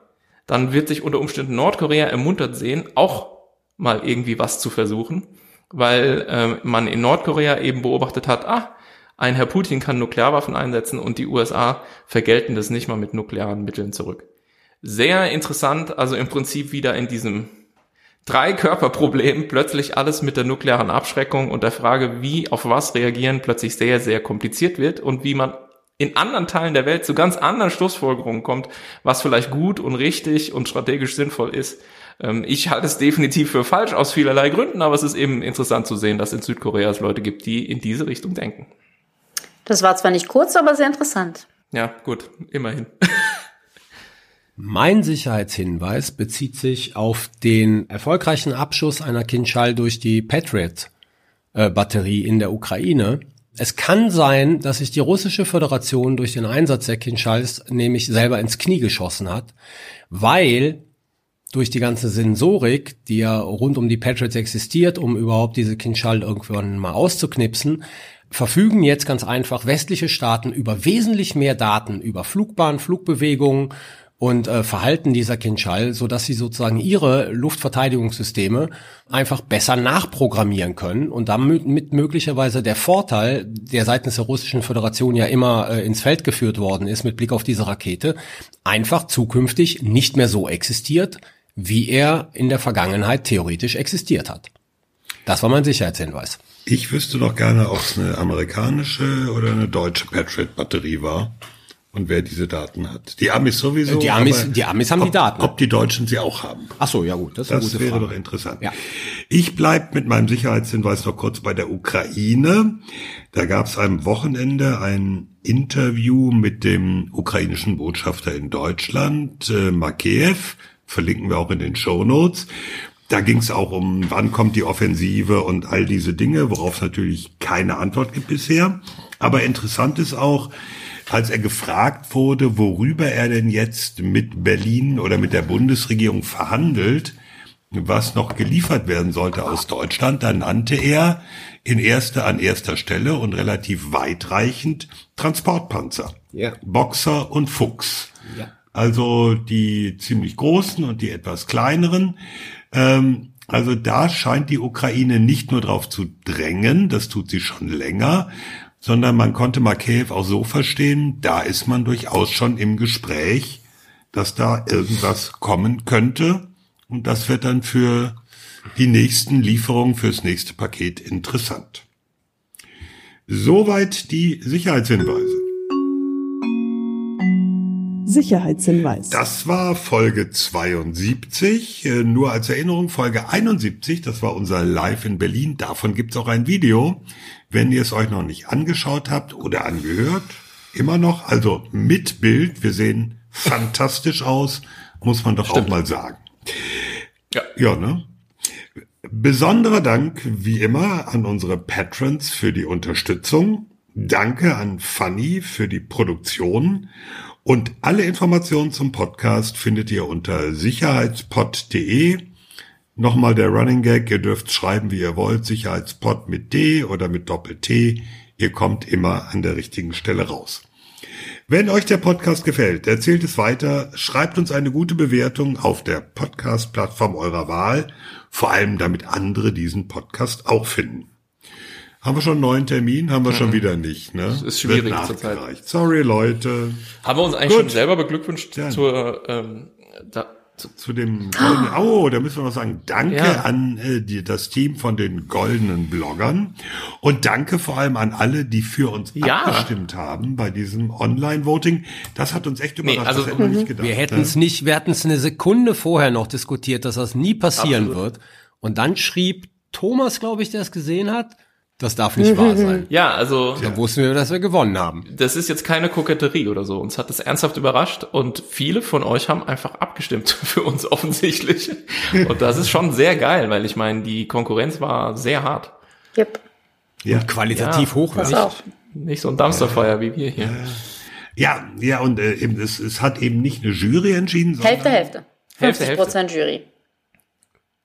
S5: Dann wird sich unter Umständen Nordkorea ermuntert sehen, auch mal irgendwie was zu versuchen, weil äh, man in Nordkorea eben beobachtet hat, ah, ein Herr Putin kann Nuklearwaffen einsetzen und die USA vergelten das nicht mal mit nuklearen Mitteln zurück. Sehr interessant, also im Prinzip wieder in diesem Drei-Körper-Problem plötzlich alles mit der nuklearen Abschreckung und der Frage, wie auf was reagieren, plötzlich sehr, sehr kompliziert wird und wie man in anderen Teilen der Welt zu ganz anderen Schlussfolgerungen kommt, was vielleicht gut und richtig und strategisch sinnvoll ist. Ähm, ich halte es definitiv für falsch aus vielerlei Gründen, aber es ist eben interessant zu sehen, dass in Südkorea es Leute gibt, die in diese Richtung denken.
S4: Das war zwar nicht kurz, aber sehr interessant.
S5: Ja, gut, immerhin.
S1: Mein Sicherheitshinweis bezieht sich auf den erfolgreichen Abschuss einer Kinschall durch die Patriot-Batterie in der Ukraine. Es kann sein, dass sich die russische Föderation durch den Einsatz der Kinschalls nämlich selber ins Knie geschossen hat, weil durch die ganze Sensorik, die ja rund um die Patriots existiert, um überhaupt diese Kinschall irgendwann mal auszuknipsen, verfügen jetzt ganz einfach westliche Staaten über wesentlich mehr Daten über Flugbahn, Flugbewegungen und äh, Verhalten dieser Kinschall, so dass sie sozusagen ihre Luftverteidigungssysteme einfach besser nachprogrammieren können und damit mit möglicherweise der Vorteil, der seitens der russischen Föderation ja immer äh, ins Feld geführt worden ist mit Blick auf diese Rakete, einfach zukünftig nicht mehr so existiert, wie er in der Vergangenheit theoretisch existiert hat. Das war mein Sicherheitshinweis.
S2: Ich wüsste doch gerne, ob es eine amerikanische oder eine deutsche Patriot-Batterie war und wer diese Daten hat. Die Amis sowieso.
S1: Die Amis, die Amis haben
S2: ob,
S1: die Daten.
S2: Ob die Deutschen sie auch haben.
S1: Ach so, ja gut,
S2: das, ist das wäre Frage. doch interessant. Ja. Ich bleib mit meinem Sicherheitshinweis noch kurz bei der Ukraine. Da gab es am Wochenende ein Interview mit dem ukrainischen Botschafter in Deutschland, äh, Makeev. Verlinken wir auch in den Show Notes. Da ging es auch um, wann kommt die Offensive und all diese Dinge, worauf es natürlich keine Antwort gibt bisher. Aber interessant ist auch, als er gefragt wurde, worüber er denn jetzt mit Berlin oder mit der Bundesregierung verhandelt, was noch geliefert werden sollte aus Deutschland, dann nannte er in erster an erster Stelle und relativ weitreichend Transportpanzer, ja. Boxer und Fuchs. Also die ziemlich großen und die etwas kleineren. Ähm, also da scheint die Ukraine nicht nur darauf zu drängen, das tut sie schon länger, sondern man konnte Makeyev auch so verstehen, da ist man durchaus schon im Gespräch, dass da irgendwas kommen könnte und das wird dann für die nächsten Lieferungen, fürs nächste Paket interessant. Soweit die Sicherheitshinweise.
S6: Sicherheitshinweis.
S2: Das war Folge 72. Äh, nur als Erinnerung, Folge 71, das war unser Live in Berlin. Davon gibt's auch ein Video. Wenn ihr es euch noch nicht angeschaut habt oder angehört, immer noch, also mit Bild, wir sehen fantastisch aus, muss man doch Stimmt. auch mal sagen. Ja. Ja, ne? Besonderer Dank, wie immer, an unsere Patrons für die Unterstützung. Danke an Fanny für die Produktion. Und alle Informationen zum Podcast findet ihr unter sicherheitspod.de. Nochmal der Running Gag, ihr dürft schreiben, wie ihr wollt, Sicherheitspod mit D oder mit Doppel-T. Ihr kommt immer an der richtigen Stelle raus. Wenn euch der Podcast gefällt, erzählt es weiter, schreibt uns eine gute Bewertung auf der Podcast-Plattform eurer Wahl, vor allem damit andere diesen Podcast auch finden. Haben wir schon einen neuen Termin? Haben wir mhm. schon wieder nicht, ne? Das
S5: ist schwierig zurzeit.
S2: Sorry, Leute.
S5: Haben wir uns eigentlich Gut. schon selber beglückwünscht ja. zur, ähm,
S2: da, zu, zu dem goldenen, oh, da müssen wir noch sagen, danke ja. an äh, die, das Team von den goldenen Bloggern und danke vor allem an alle, die für uns ja. abgestimmt haben bei diesem Online-Voting. Das hat uns echt überrascht, nee,
S1: also, das hätten wir nicht gedacht. Wir hätten es ne? nicht, wir hatten es eine Sekunde vorher noch diskutiert, dass das nie passieren Absolut. wird. Und dann schrieb Thomas, glaube ich, der es gesehen hat, das darf nicht wahr sein.
S5: Ja, also.
S1: Da wussten wir, dass wir gewonnen haben.
S5: Das ist jetzt keine Koketterie oder so. Uns hat das ernsthaft überrascht und viele von euch haben einfach abgestimmt für uns offensichtlich. Und das ist schon sehr geil, weil ich meine, die Konkurrenz war sehr hart.
S4: Yep.
S1: Ja. Und qualitativ ja, hochwertig.
S5: Nicht so ein Dumpsterfeuer wie wir hier.
S2: Ja, ja, und äh, eben, es, es hat eben nicht eine Jury entschieden,
S4: sondern Hälfte, Hälfte. 50 Prozent Jury.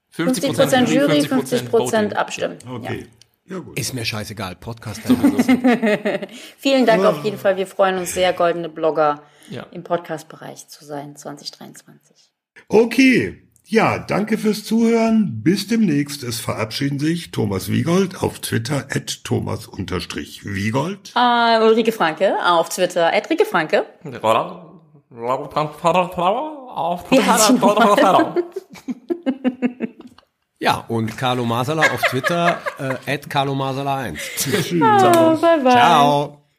S4: 50 Prozent Jury, 50 Prozent abstimmen.
S1: Okay. Ja. Ja, gut. Ist mir scheißegal, Podcast.
S4: Vielen Dank ja. auf jeden Fall. Wir freuen uns sehr, goldene Blogger ja. im Podcast-Bereich zu sein 2023.
S2: Okay. Ja, danke fürs Zuhören. Bis demnächst. Es verabschieden sich Thomas Wiegold auf Twitter at Thomas-Wiegold.
S4: Uh, Ulrike Franke auf Twitter at Rike Franke.
S1: Auf Twitter. Ja, und Carlo Masala auf Twitter, äh, at Carlo Masala 1.
S4: Ciao. Oh, bye bye. Ciao.